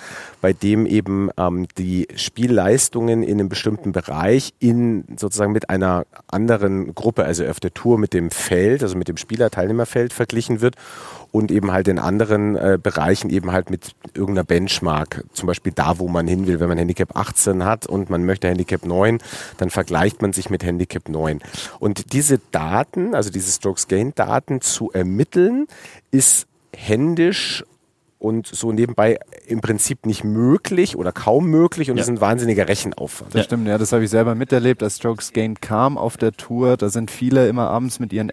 bei dem eben ähm, die Spielleistungen in einem bestimmten Bereich in sozusagen mit einer anderen Gruppe, also auf der Tour mit dem Feld, also mit dem Spieler-Teilnehmerfeld verglichen wird und eben halt in anderen äh, Bereichen eben halt mit irgendeiner Benchmark, zum Beispiel da, wo man hin will, wenn man Handicap 18 hat und man möchte Handicap 9, dann vergleicht man sich mit Handicap 9. Und diese Daten, also diese Strokes Gain Daten zu ermitteln, ist händisch und so nebenbei im Prinzip nicht möglich oder kaum möglich und Ja. das ist ein wahnsinniger Rechenaufwand. Das stimmt, ja, das habe ich selber miterlebt, als Strokes Gained kam auf der Tour. Da sind viele immer abends mit ihren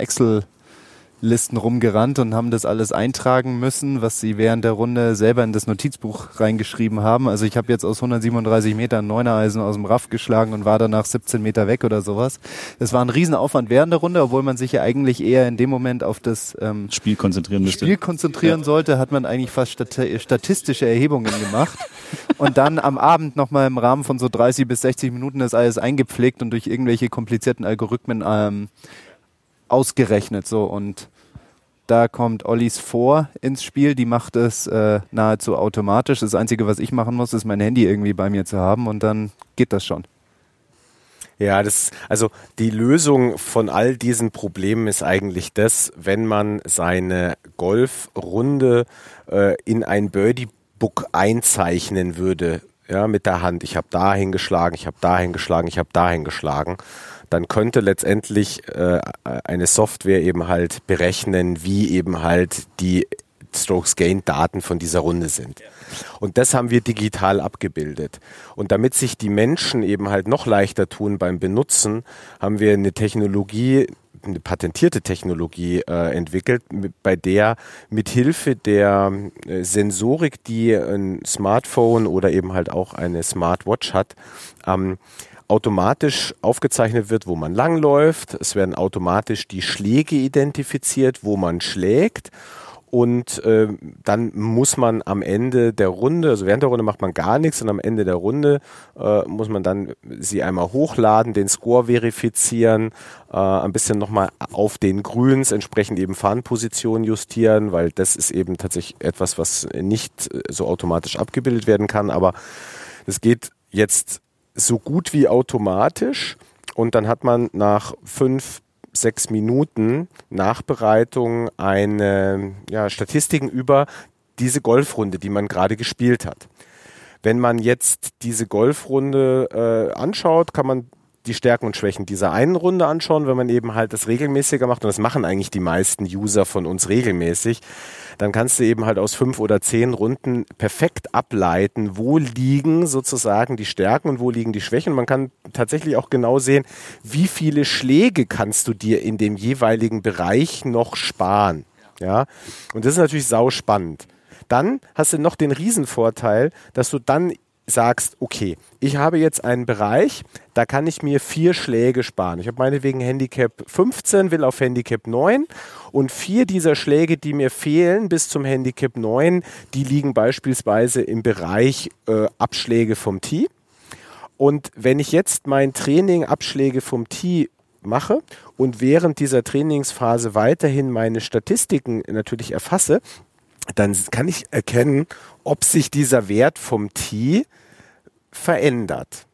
Excel-Listen rumgerannt und haben das alles eintragen müssen, was sie während der Runde selber in das Notizbuch reingeschrieben haben. Also ich habe jetzt aus 137 Metern Neunereisen aus dem Raff geschlagen und war danach 17 Meter weg oder sowas. Das war ein Riesenaufwand während der Runde, obwohl man sich ja eigentlich eher in dem Moment auf das ähm, Spiel konzentrieren müsste. Spiel konzentrieren sollte, hat man eigentlich fast stati statistische Erhebungen gemacht und dann am Abend nochmal im Rahmen von so 30 bis 60 Minuten das alles eingepflegt und durch irgendwelche komplizierten Algorithmen ähm, ausgerechnet. So und da kommt Ollis vor ins Spiel, die macht es äh, nahezu automatisch. Das Einzige, was ich machen muss, ist mein Handy irgendwie bei mir zu haben und dann geht das schon. Ja, das, also die Lösung von all diesen Problemen ist eigentlich das, wenn man seine Golfrunde äh, in ein Birdie-Book einzeichnen würde, ja, mit der Hand. Ich habe dahin geschlagen, ich habe dahin geschlagen, ich habe dahin geschlagen. Dann könnte letztendlich äh, eine Software eben halt berechnen, wie eben halt die Strokes Gain Daten von dieser Runde sind. Und das haben wir digital abgebildet. Und damit sich die Menschen eben halt noch leichter tun beim Benutzen, haben wir eine Technologie, eine patentierte Technologie äh, entwickelt, bei der mit Hilfe der äh, Sensorik, die ein Smartphone oder eben halt auch eine Smartwatch hat, ähm, automatisch aufgezeichnet wird, wo man langläuft. Es werden automatisch die Schläge identifiziert, wo man schlägt. Und äh, dann muss man am Ende der Runde, also während der Runde macht man gar nichts und am Ende der Runde äh, muss man dann sie einmal hochladen, den Score verifizieren, äh, ein bisschen nochmal auf den Grüns entsprechend eben Fahnenposition justieren, weil das ist eben tatsächlich etwas, was nicht so automatisch abgebildet werden kann. Aber es geht jetzt so gut wie automatisch und dann hat man nach fünf sechs Minuten Nachbereitung eine ja, Statistiken über diese Golfrunde, die man gerade gespielt hat. Wenn man jetzt diese Golfrunde äh, anschaut, kann man die Stärken und Schwächen dieser einen Runde anschauen, wenn man eben halt das regelmäßiger macht. Und das machen eigentlich die meisten User von uns regelmäßig. Dann kannst du eben halt aus fünf oder zehn Runden perfekt ableiten, wo liegen sozusagen die Stärken und wo liegen die Schwächen. Man kann tatsächlich auch genau sehen, wie viele Schläge kannst du dir in dem jeweiligen Bereich noch sparen. Ja, und das ist natürlich sau spannend. Dann hast du noch den Riesenvorteil, dass du dann sagst, okay, ich habe jetzt einen Bereich, da kann ich mir vier Schläge sparen. Ich habe meinetwegen Handicap 15, will auf Handicap 9 und vier dieser Schläge, die mir fehlen bis zum Handicap 9, die liegen beispielsweise im Bereich äh, Abschläge vom Tee. Und wenn ich jetzt mein Training Abschläge vom Tee mache und während dieser Trainingsphase weiterhin meine Statistiken natürlich erfasse, dann kann ich erkennen, ob sich dieser Wert vom T verändert.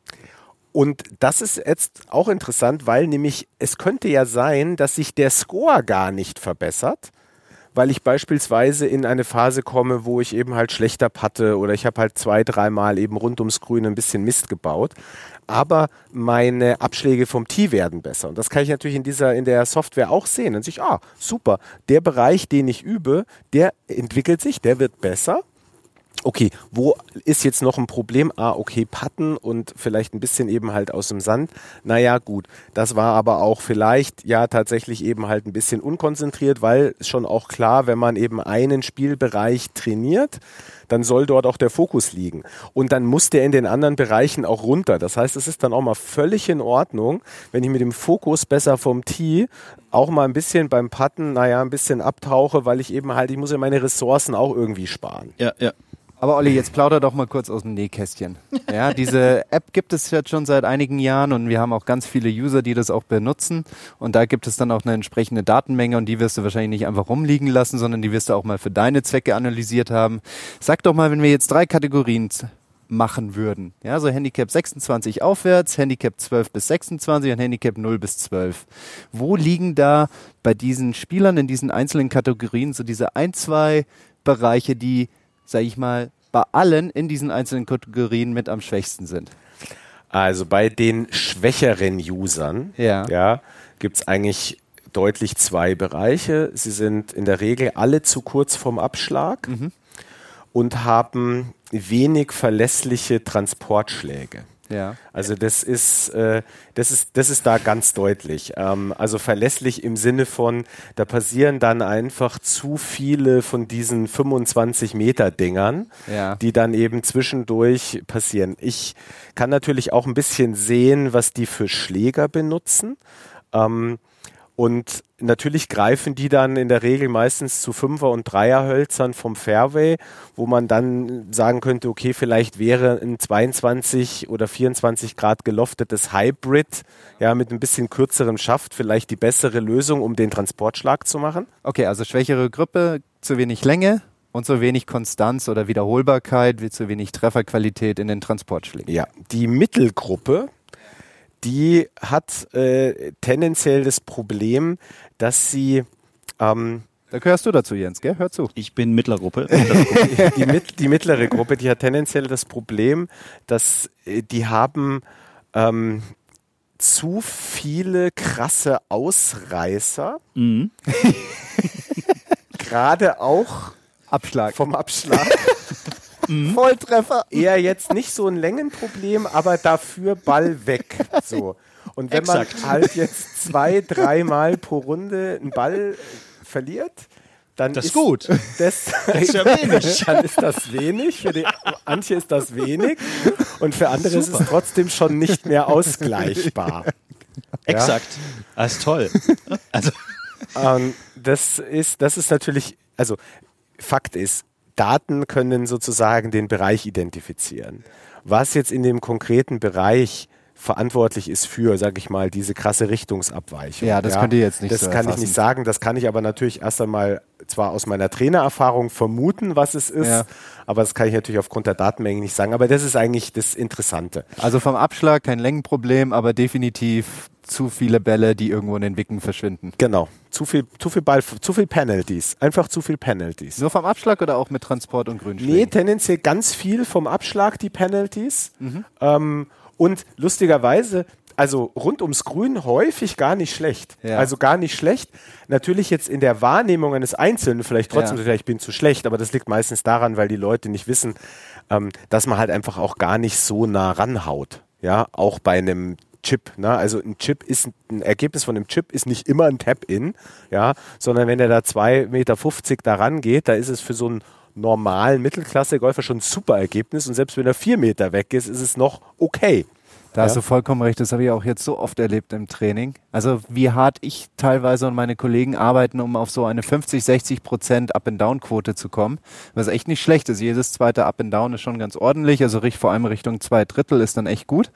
Und das ist jetzt auch interessant, weil nämlich es könnte ja sein, dass sich der Score gar nicht verbessert, weil ich beispielsweise in eine Phase komme, wo ich eben halt schlechter patte oder ich habe halt zwei, dreimal eben rund ums Grün ein bisschen Mist gebaut. Aber meine Abschläge vom Tee werden besser. Und das kann ich natürlich in dieser, in der Software auch sehen. Dann sehe ich, ah, super, der Bereich, den ich übe, der entwickelt sich, der wird besser okay, wo ist jetzt noch ein Problem? Ah, okay, Patten und vielleicht ein bisschen eben halt aus dem Sand. Naja, gut. Das war aber auch vielleicht ja tatsächlich eben halt ein bisschen unkonzentriert, weil schon auch klar, wenn man eben einen Spielbereich trainiert, dann soll dort auch der Fokus liegen. Und dann muss der in den anderen Bereichen auch runter. Das heißt, es ist dann auch mal völlig in Ordnung, wenn ich mit dem Fokus besser vom Tee auch mal ein bisschen beim Patten, naja, ein bisschen abtauche, weil ich eben halt, ich muss ja meine Ressourcen auch irgendwie sparen. Ja, ja. Aber Olli, jetzt plauder doch mal kurz aus dem Nähkästchen. Ja, diese App gibt es jetzt schon seit einigen Jahren und wir haben auch ganz viele User, die das auch benutzen. Und da gibt es dann auch eine entsprechende Datenmenge und die wirst du wahrscheinlich nicht einfach rumliegen lassen, sondern die wirst du auch mal für deine Zwecke analysiert haben. Sag doch mal, wenn wir jetzt drei Kategorien machen würden. Ja, so Handicap 26 aufwärts, Handicap 12 bis 26 und Handicap 0 bis 12. Wo liegen da bei diesen Spielern in diesen einzelnen Kategorien so diese ein, zwei Bereiche, die sage ich mal, bei allen in diesen einzelnen Kategorien mit am schwächsten sind? Also bei den schwächeren Usern ja. Ja, gibt es eigentlich deutlich zwei Bereiche. Sie sind in der Regel alle zu kurz vom Abschlag Mhm. und haben wenig verlässliche Transportschläge. Ja. Also das ist, äh, das ist, das ist da ganz deutlich. Ähm, also verlässlich im Sinne von, da passieren dann einfach zu viele von diesen 25 Meter Dingern, Ja. die dann eben zwischendurch passieren. Ich kann natürlich auch ein bisschen sehen, was die für Schläger benutzen. Ähm, und natürlich greifen die dann in der Regel meistens zu Fünfer- und Dreierhölzern vom Fairway, wo man dann sagen könnte, okay, vielleicht wäre ein 22 oder 24 Grad geloftetes Hybrid, ja, mit ein bisschen kürzerem Schaft vielleicht die bessere Lösung, um den Transportschlag zu machen. Okay, also schwächere Gruppe, zu wenig Länge und zu wenig Konstanz oder Wiederholbarkeit, wie zu wenig Trefferqualität in den Transportschlägen. Ja, die Mittelgruppe, die hat äh, tendenziell das Problem, dass sie ähm, Da gehörst du dazu, Jens, gell? Hör zu. Ich bin Mittlergruppe. die, mit, die mittlere Gruppe, die hat tendenziell das Problem, dass äh, die haben ähm, zu viele krasse Ausreißer, mhm. gerade auch Abschlag. vom Abschlag. Volltreffer. Eher jetzt nicht so ein Längenproblem, aber dafür Ball weg. So. Und wenn Exakt. man halt jetzt zwei, dreimal pro Runde einen Ball verliert, dann Das ist gut. Das, ist ja wenig. Dann ist das wenig. Für die, manche ist das wenig. Und für andere ist es trotzdem schon nicht mehr ausgleichbar. Exakt. Das ist toll. Also, Ähm, das, ist, das ist natürlich, also Fakt ist, Daten können sozusagen den Bereich identifizieren. Was jetzt in dem konkreten Bereich verantwortlich ist für, sage ich mal, diese krasse Richtungsabweichung. Ja, das könnt ihr jetzt nicht Das so kann ich nicht sagen. Das kann ich aber natürlich erst einmal zwar aus meiner Trainererfahrung vermuten, was es ist, Ja. aber das kann ich natürlich aufgrund der Datenmenge nicht sagen. Aber das ist eigentlich das Interessante. Also vom Abschlag kein Längenproblem, aber definitiv zu viele Bälle, die irgendwo in den Wicken verschwinden. Genau. Zu viel, zu viel Ball, zu viel Penalties. Einfach zu viel Penalties. Nur vom Abschlag oder auch mit Transport und Grünschlägen? Nee, tendenziell ganz viel vom Abschlag, die Penalties. Ähm, und lustigerweise, also rund ums Grün häufig gar nicht schlecht. Ja. Also gar nicht schlecht. Natürlich jetzt in der Wahrnehmung eines Einzelnen vielleicht trotzdem, Ja. vielleicht ich bin zu schlecht, aber das liegt meistens daran, weil die Leute nicht wissen, ähm, dass man halt einfach auch gar nicht so nah ranhaut. Ja, auch bei einem Chip. Ne? Also ein Chip ist ein Ergebnis von einem Chip ist nicht immer ein Tap-in, ja, sondern wenn der da 2,50 Meter da rangeht, da ist es für so einen normalen Mittelklasse-Golfer schon ein super Ergebnis und selbst wenn er vier Meter weg ist, ist es noch okay. Da hast Ja. du vollkommen recht, das habe ich auch jetzt so oft erlebt im Training. Also wie hart ich teilweise und meine Kollegen arbeiten, um auf so eine 50, 60 Prozent Up-and-Down-Quote zu kommen, was echt nicht schlecht ist. Jedes zweite Up-and-Down ist schon ganz ordentlich, also vor allem Richtung zwei Drittel ist dann echt gut.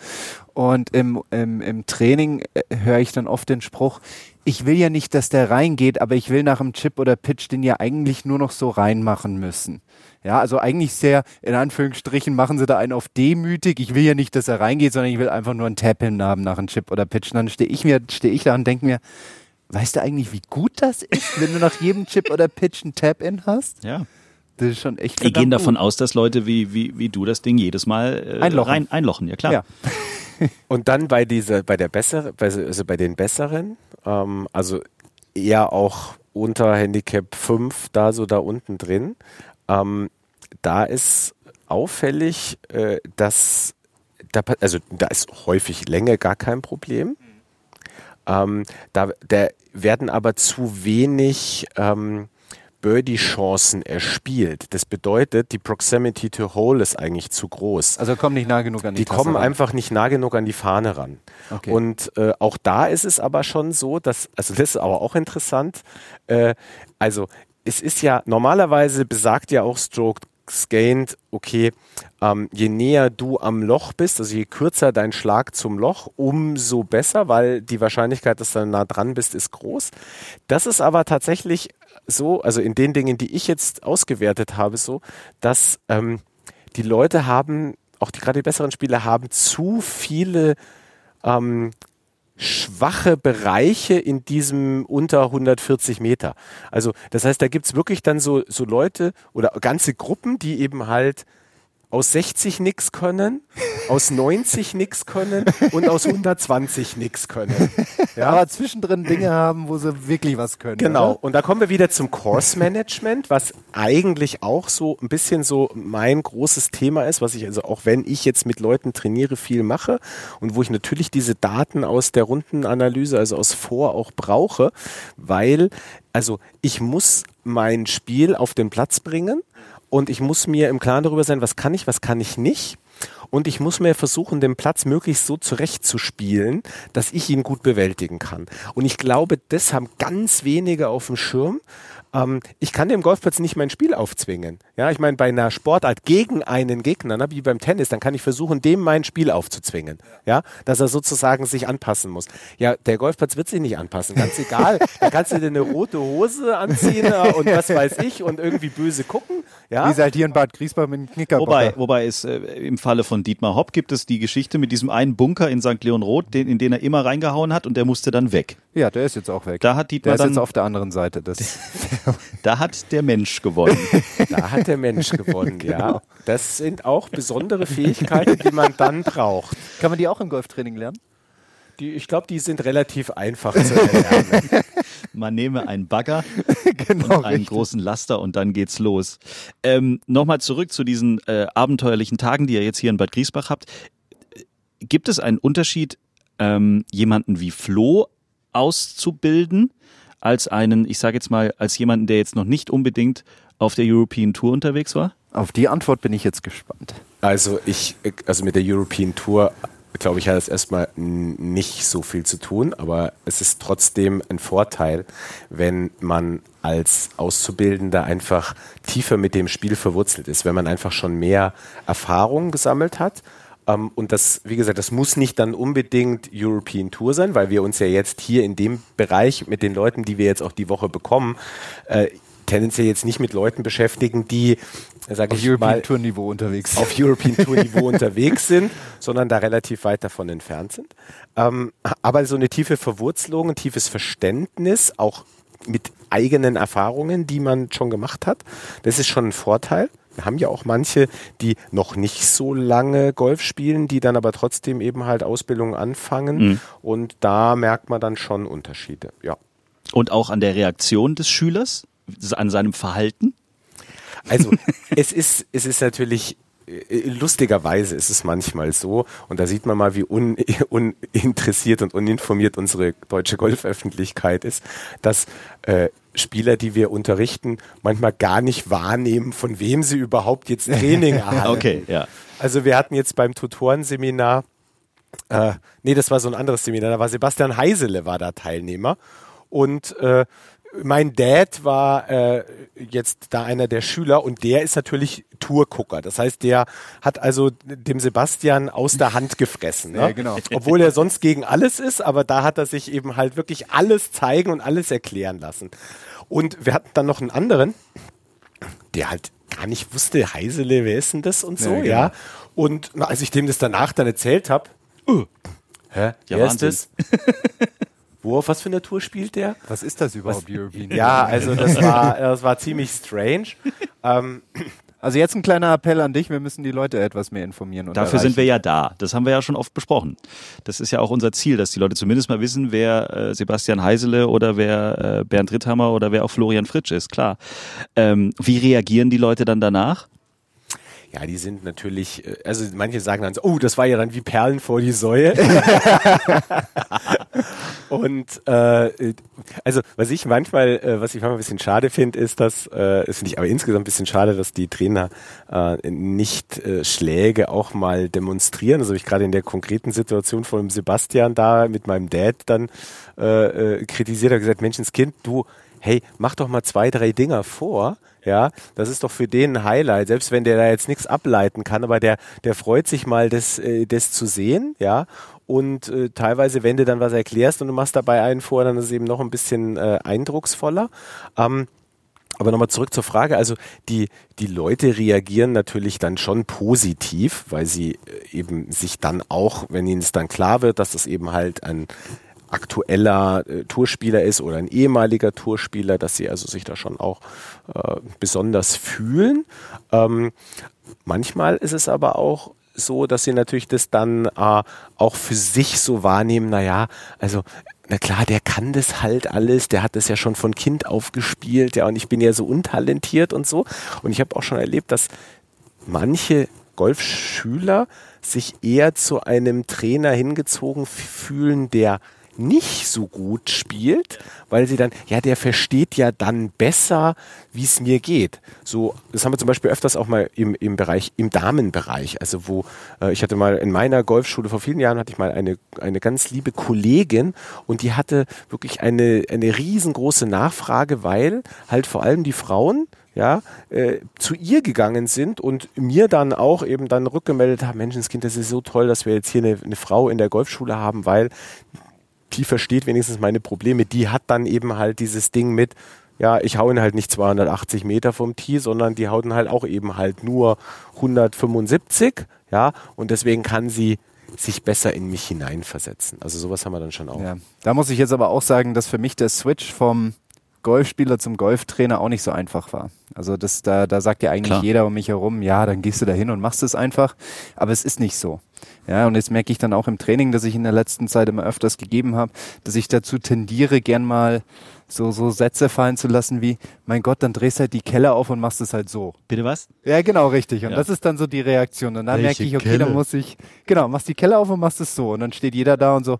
Und im, im, im Training äh, höre ich dann oft den Spruch, ich will ja nicht, dass der reingeht, aber ich will nach dem Chip oder Pitch den ja eigentlich nur noch so reinmachen müssen. Ja, also eigentlich sehr, in Anführungsstrichen, machen sie da einen auf demütig. Ich will ja nicht, dass er reingeht, sondern ich will einfach nur einen Tap-In haben nach einem Chip oder Pitch. Und dann stehe ich mir, stehe ich da und denke mir, weißt du eigentlich, wie gut das ist, wenn du nach jedem Chip oder Pitch einen Tap-In hast? Ja. Das ist schon echt Die gehen davon gut. aus, dass Leute wie, wie, wie du das Ding jedes Mal äh, Einlochen. Rein, einlochen. Ja, klar. Ja. Und dann bei dieser, bei der besseren, also bei den besseren, ähm, also eher auch unter Handicap 5, da so da unten drin, ähm, da ist auffällig, äh, dass da, also da ist häufig Länge gar kein Problem. Ähm, da, da werden aber zu wenig ähm, Birdie-Chancen erspielt. Das bedeutet, die Proximity to Hole ist eigentlich zu groß. Also kommen nicht nah genug an die Die Tasse kommen ran. einfach nicht nah genug an die Fahne ran. Okay. Und äh, auch da ist es aber schon so, dass, also das ist aber auch interessant, äh, also es ist ja, normalerweise besagt ja auch Stroke Gained, okay, ähm, je näher du am Loch bist, also je kürzer dein Schlag zum Loch, umso besser, weil die Wahrscheinlichkeit, dass du nah dran bist, ist groß. Das ist aber tatsächlich so, also in den Dingen, die ich jetzt ausgewertet habe, so, dass ähm, die Leute haben, auch die gerade die besseren Spieler haben zu viele ähm, schwache Bereiche in diesem unter 140 Meter. Also das heißt, da gibt's wirklich dann so, so Leute oder ganze Gruppen, die eben halt aus 60 nix können, aus 90 nix können und aus 120 nix können. Ja? Aber zwischendrin Dinge haben, wo sie wirklich was können. Genau. Oder? Und da kommen wir wieder zum Course Management, was eigentlich auch so ein bisschen so mein großes Thema ist, was ich also auch wenn ich jetzt mit Leuten trainiere, viel mache und wo ich natürlich diese Daten aus der Rundenanalyse, also aus Vor auch brauche, weil also ich muss mein Spiel auf den Platz bringen und ich muss mir im Klaren darüber sein, was kann ich, was kann ich nicht. Und ich muss mir versuchen, den Platz möglichst so zurechtzuspielen, dass ich ihn gut bewältigen kann. Und ich glaube, das haben ganz wenige auf dem Schirm. Ähm, ich kann dem Golfplatz nicht mein Spiel aufzwingen. Ja, ich meine, bei einer Sportart gegen einen Gegner, ne, wie beim Tennis, dann kann ich versuchen, dem mein Spiel aufzuzwingen. Ja, dass er sozusagen sich anpassen muss. Ja, der Golfplatz wird sich nicht anpassen, ganz egal. da kannst du dir eine rote Hose anziehen äh, und was weiß ich und irgendwie böse gucken. Ja, Wie seid ihr in Bad Griesbach mit dem Knickerbocker? Wobei, wobei es äh, im Falle von Dietmar Hopp gibt es die Geschichte mit diesem einen Bunker in St. Leon Roth, den, in den er immer reingehauen hat und der musste dann weg. Ja, der ist jetzt auch weg. Da hat der Dietmar ist jetzt dann, auf der anderen Seite. Das da hat der Mensch gewonnen. Da hat der Mensch gewonnen, ja. Das sind auch besondere Fähigkeiten, die man dann braucht. Kann man die auch im Golftraining lernen? Die, ich glaube, die sind relativ einfach zu erlernen. Man nehme einen Bagger genau, und einen großen Laster und dann geht's los. Ähm, Nochmal zurück zu diesen äh, abenteuerlichen Tagen, die ihr jetzt hier in Bad Griesbach habt. Gibt es einen Unterschied, ähm, jemanden wie Flo auszubilden, als einen, ich sage jetzt mal, als jemanden, der jetzt noch nicht unbedingt auf der European Tour unterwegs war? Auf die Antwort bin ich jetzt gespannt. Also ich, also mit der European Tour, glaube ich, hat es erstmal nicht so viel zu tun, aber es ist trotzdem ein Vorteil, wenn man als Auszubildender einfach tiefer mit dem Spiel verwurzelt ist, wenn man einfach schon mehr Erfahrung gesammelt hat. Ähm, Und das, wie gesagt, das muss nicht dann unbedingt European Tour sein, weil wir uns ja jetzt hier in dem Bereich mit den Leuten, die wir jetzt auch die Woche bekommen, äh, tendenziell jetzt nicht mit Leuten beschäftigen, die, sage Auf ich European mal, Tour Niveau unterwegs. auf European Tour Niveau unterwegs sind, sondern da relativ weit davon entfernt sind. Ähm, aber so eine tiefe Verwurzelung, ein tiefes Verständnis, auch mit eigenen Erfahrungen, die man schon gemacht hat, das ist schon ein Vorteil. Wir haben ja auch manche, die noch nicht so lange Golf spielen, die dann aber trotzdem eben halt Ausbildung anfangen. Mhm. Und da merkt man dann schon Unterschiede. Ja. Und auch an der Reaktion des Schülers, an seinem Verhalten? Also es ist, es ist natürlich äh, lustigerweise ist es manchmal so, und da sieht man mal, wie un, uninteressiert und uninformiert unsere deutsche Golföffentlichkeit ist, dass äh, Spieler, die wir unterrichten, manchmal gar nicht wahrnehmen, von wem sie überhaupt jetzt Training erhalten. Okay, ja. Also wir hatten jetzt beim Tutorenseminar, äh, nee, das war so ein anderes Seminar, da war Sebastian Heisele war da Teilnehmer und äh, mein Dad war äh, jetzt da einer der Schüler und der ist natürlich Tourgucker. Das heißt, der hat also dem Sebastian aus der Hand gefressen. Ne? Ja, genau. Obwohl er sonst gegen alles ist, aber da hat er sich eben halt wirklich alles zeigen und alles erklären lassen. Und wir hatten dann noch einen anderen, der halt gar nicht wusste, Heisele, wer ist denn das und so, Ja, ja. genau. Und na, als ich dem das danach dann erzählt habe, uh, hä, Ja, wer Wahnsinn. ist das? Wo, auf was für eine Tour spielt der? Was ist das überhaupt, European? Ja, also das war, das war ziemlich strange. Ähm, Also jetzt ein kleiner Appell an dich, wir müssen die Leute etwas mehr informieren. Und Dafür sind wir erreichen. ja da. Das haben wir ja schon oft besprochen. Das ist ja auch unser Ziel, dass die Leute zumindest mal wissen, wer äh, Sebastian Heisele oder wer äh, Bernd Ritthammer oder wer auch Florian Fritsch ist, klar. Ähm, wie reagieren die Leute dann danach? Ja, die sind natürlich, äh, also manche sagen dann so, oh, das war ja dann wie Perlen vor die Säue. Und äh, also was ich manchmal, äh, was ich manchmal ein bisschen schade finde, ist, dass, äh, das finde ich aber insgesamt ein bisschen schade, dass die Trainer äh, nicht äh, Schläge auch mal demonstrieren. Also ich gerade in der konkreten Situation von dem Sebastian da mit meinem Dad dann äh, äh, kritisiert, hat gesagt, Menschenskind, du, hey, mach doch mal zwei, drei Dinger vor. Ja, das ist doch für den ein Highlight, selbst wenn der da jetzt nichts ableiten kann, aber der, der freut sich mal, das, äh, das zu sehen, ja. Und äh, teilweise, wenn du dann was erklärst und du machst dabei einen vor, dann ist es eben noch ein bisschen äh, eindrucksvoller. Ähm, aber nochmal zurück zur Frage. Also die, die Leute reagieren natürlich dann schon positiv, weil sie äh, eben sich dann auch, wenn ihnen es dann klar wird, dass das eben halt ein aktueller äh, Tourspieler ist oder ein ehemaliger Tourspieler, dass sie also sich da schon auch äh, besonders fühlen. Ähm, manchmal ist es aber auch so, dass sie natürlich das dann äh, auch für sich so wahrnehmen, naja, also na klar, der kann das halt alles, der hat das ja schon von Kind auf gespielt, ja, und ich bin ja so untalentiert und so. Und ich habe auch schon erlebt, dass manche Golfschüler sich eher zu einem Trainer hingezogen fühlen, der nicht so gut spielt, weil sie dann, ja, der versteht ja dann besser, wie es mir geht. So, das haben wir zum Beispiel öfters auch mal im, im Bereich, im Damenbereich. Also wo, äh, ich hatte mal in meiner Golfschule vor vielen Jahren hatte ich mal eine, eine ganz liebe Kollegin und die hatte wirklich eine, eine riesengroße Nachfrage, weil halt vor allem die Frauen, ja, äh, zu ihr gegangen sind und mir dann auch eben dann rückgemeldet haben, Menschenskind, das ist so toll, dass wir jetzt hier eine, eine Frau in der Golfschule haben, weil die versteht wenigstens meine Probleme. Die hat dann eben halt dieses Ding mit, ja, ich hau ihn halt nicht 280 Meter vom Tee, sondern die hauten halt auch eben halt nur 175, ja, und deswegen kann sie sich besser in mich hineinversetzen. Also sowas haben wir dann schon auch. Ja. Da muss ich jetzt aber auch sagen, dass für mich der Switch vom Golfspieler zum Golftrainer auch nicht so einfach war. Also das, da, da sagt ja eigentlich Klar. jeder um mich herum, ja, dann gehst du da hin und machst es einfach. Aber es ist nicht so. Ja, und jetzt merke ich dann auch im Training, das ich in der letzten Zeit immer öfters gegeben habe, dass ich dazu tendiere, gern mal so, so Sätze fallen zu lassen wie, mein Gott, dann drehst halt die Kelle auf und machst es halt so. Bitte was? Ja, genau, richtig. Und Ja. das ist dann so die Reaktion. Und dann Welche merke ich, okay, Kelle? dann muss ich, genau, machst die Kelle auf und machst es so. Und dann steht jeder da und so,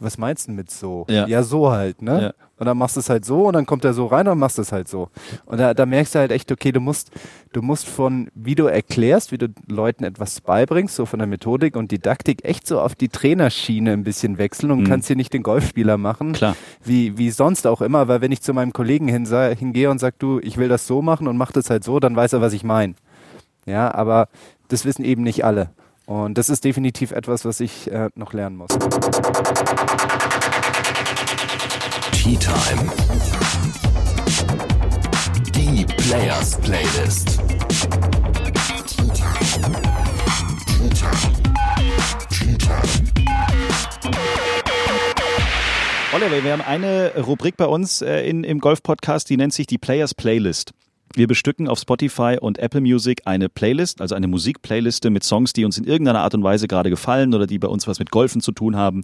was meinst du mit so? Ja. so halt, ne? Ja. Und dann machst du es halt so und dann kommt er so rein und machst es halt so. Und da, da merkst du halt echt, okay, du musst, du musst von, wie du erklärst, wie du Leuten etwas beibringst, so von der Methodik und Didaktik, echt so auf die Trainerschiene ein bisschen wechseln und Mhm. kannst hier nicht den Golfspieler machen. Klar. Wie, wie sonst auch immer, weil wenn ich zu meinem Kollegen hin, hingehe und sag, du, ich will das so machen und mach das halt so, dann weiß er, was ich meine. Ja, aber das wissen eben nicht alle. Und das ist definitiv etwas, was ich äh, noch lernen muss. Tea Time. Die Players Playlist. Oliver, wir haben eine Rubrik bei uns äh, in, im Golf-Podcast, die nennt sich die Players Playlist. Wir bestücken auf Spotify und Apple Music eine Playlist, also eine Musikplayliste mit Songs, die uns in irgendeiner Art und Weise gerade gefallen oder die bei uns was mit Golfen zu tun haben.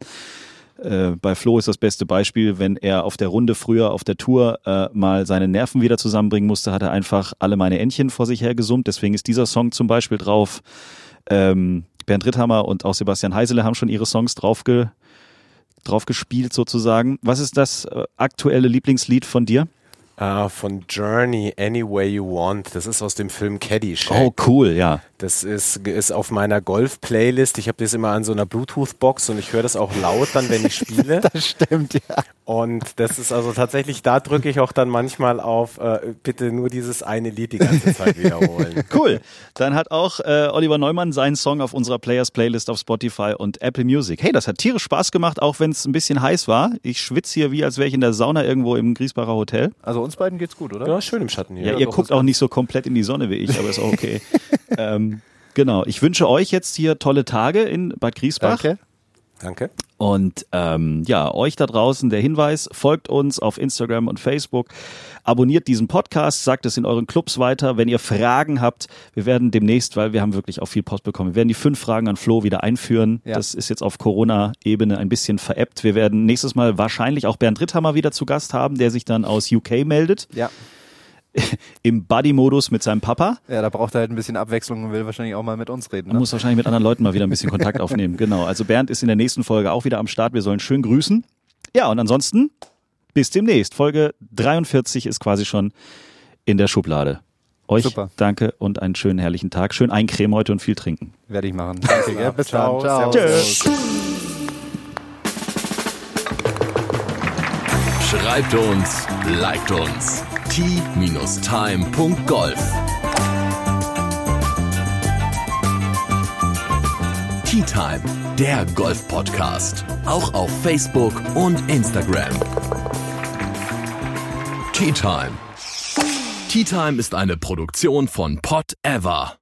Äh, bei Flo ist das beste Beispiel, wenn er auf der Runde früher auf der Tour äh, mal seine Nerven wieder zusammenbringen musste, hat er einfach alle meine Entchen vor sich her gesummt. Deswegen ist dieser Song zum Beispiel drauf. Ähm, Bernd Ritthammer und auch Sebastian Heisele haben schon ihre Songs draufge drauf gespielt sozusagen. Was ist das äh, aktuelle Lieblingslied von dir? Äh, von Journey, Any Way You Want. Das ist aus dem Film Caddyshack. Oh, cool, ja. Das ist, ist auf meiner Golf-Playlist. Ich habe das immer an so einer Bluetooth-Box und ich höre das auch laut dann, wenn ich spiele. Das stimmt, ja. Und das ist also tatsächlich, da drücke ich auch dann manchmal auf, äh, bitte nur dieses eine Lied die ganze Zeit wiederholen. Cool. Dann hat auch äh, Oliver Neumann seinen Song auf unserer Players Playlist auf Spotify und Apple Music. Hey, das hat tierisch Spaß gemacht, auch wenn es ein bisschen heiß war. Ich schwitze hier wie, als wäre ich in der Sauna irgendwo im Griesbacher Hotel. Also uns beiden geht's gut, oder? Ja, schön im Schatten hier. Ja, ihr guckt auch nicht so komplett in die Sonne wie ich, aber ist auch okay. ähm, genau. Ich wünsche euch jetzt hier tolle Tage in Bad Griesbach. Danke. Danke. Und ähm, ja, euch da draußen der Hinweis, folgt uns auf Instagram und Facebook, abonniert diesen Podcast, sagt es in euren Clubs weiter. Wenn ihr Fragen habt, wir werden demnächst, weil wir haben wirklich auch viel Post bekommen, wir werden die fünf Fragen an Flo wieder einführen. Ja. Das ist jetzt auf Corona-Ebene ein bisschen veräppt. Wir werden nächstes Mal wahrscheinlich auch Bernd Ritthammer wieder zu Gast haben, der sich dann aus UK meldet, Ja. im Buddy-Modus mit seinem Papa. Ja, da braucht er halt ein bisschen Abwechslung und will wahrscheinlich auch mal mit uns reden. Man Ne? muss wahrscheinlich mit anderen Leuten mal wieder ein bisschen Kontakt aufnehmen. Genau. Also Bernd ist in der nächsten Folge auch wieder am Start. Wir sollen schön grüßen. Ja, und ansonsten bis demnächst. Folge 43 ist quasi schon in der Schublade. Euch Super. danke und einen schönen herrlichen Tag. Schön eincremen heute und viel trinken. Werde ich machen. Danke, gell? Bis Ciao, dann. Ciao. servus. Schreibt uns, liked uns. t-time.golf Tea Time, der Golf-Podcast. Auch auf Facebook und Instagram. Tea Time. Tea Time ist eine Produktion von Pot Ever.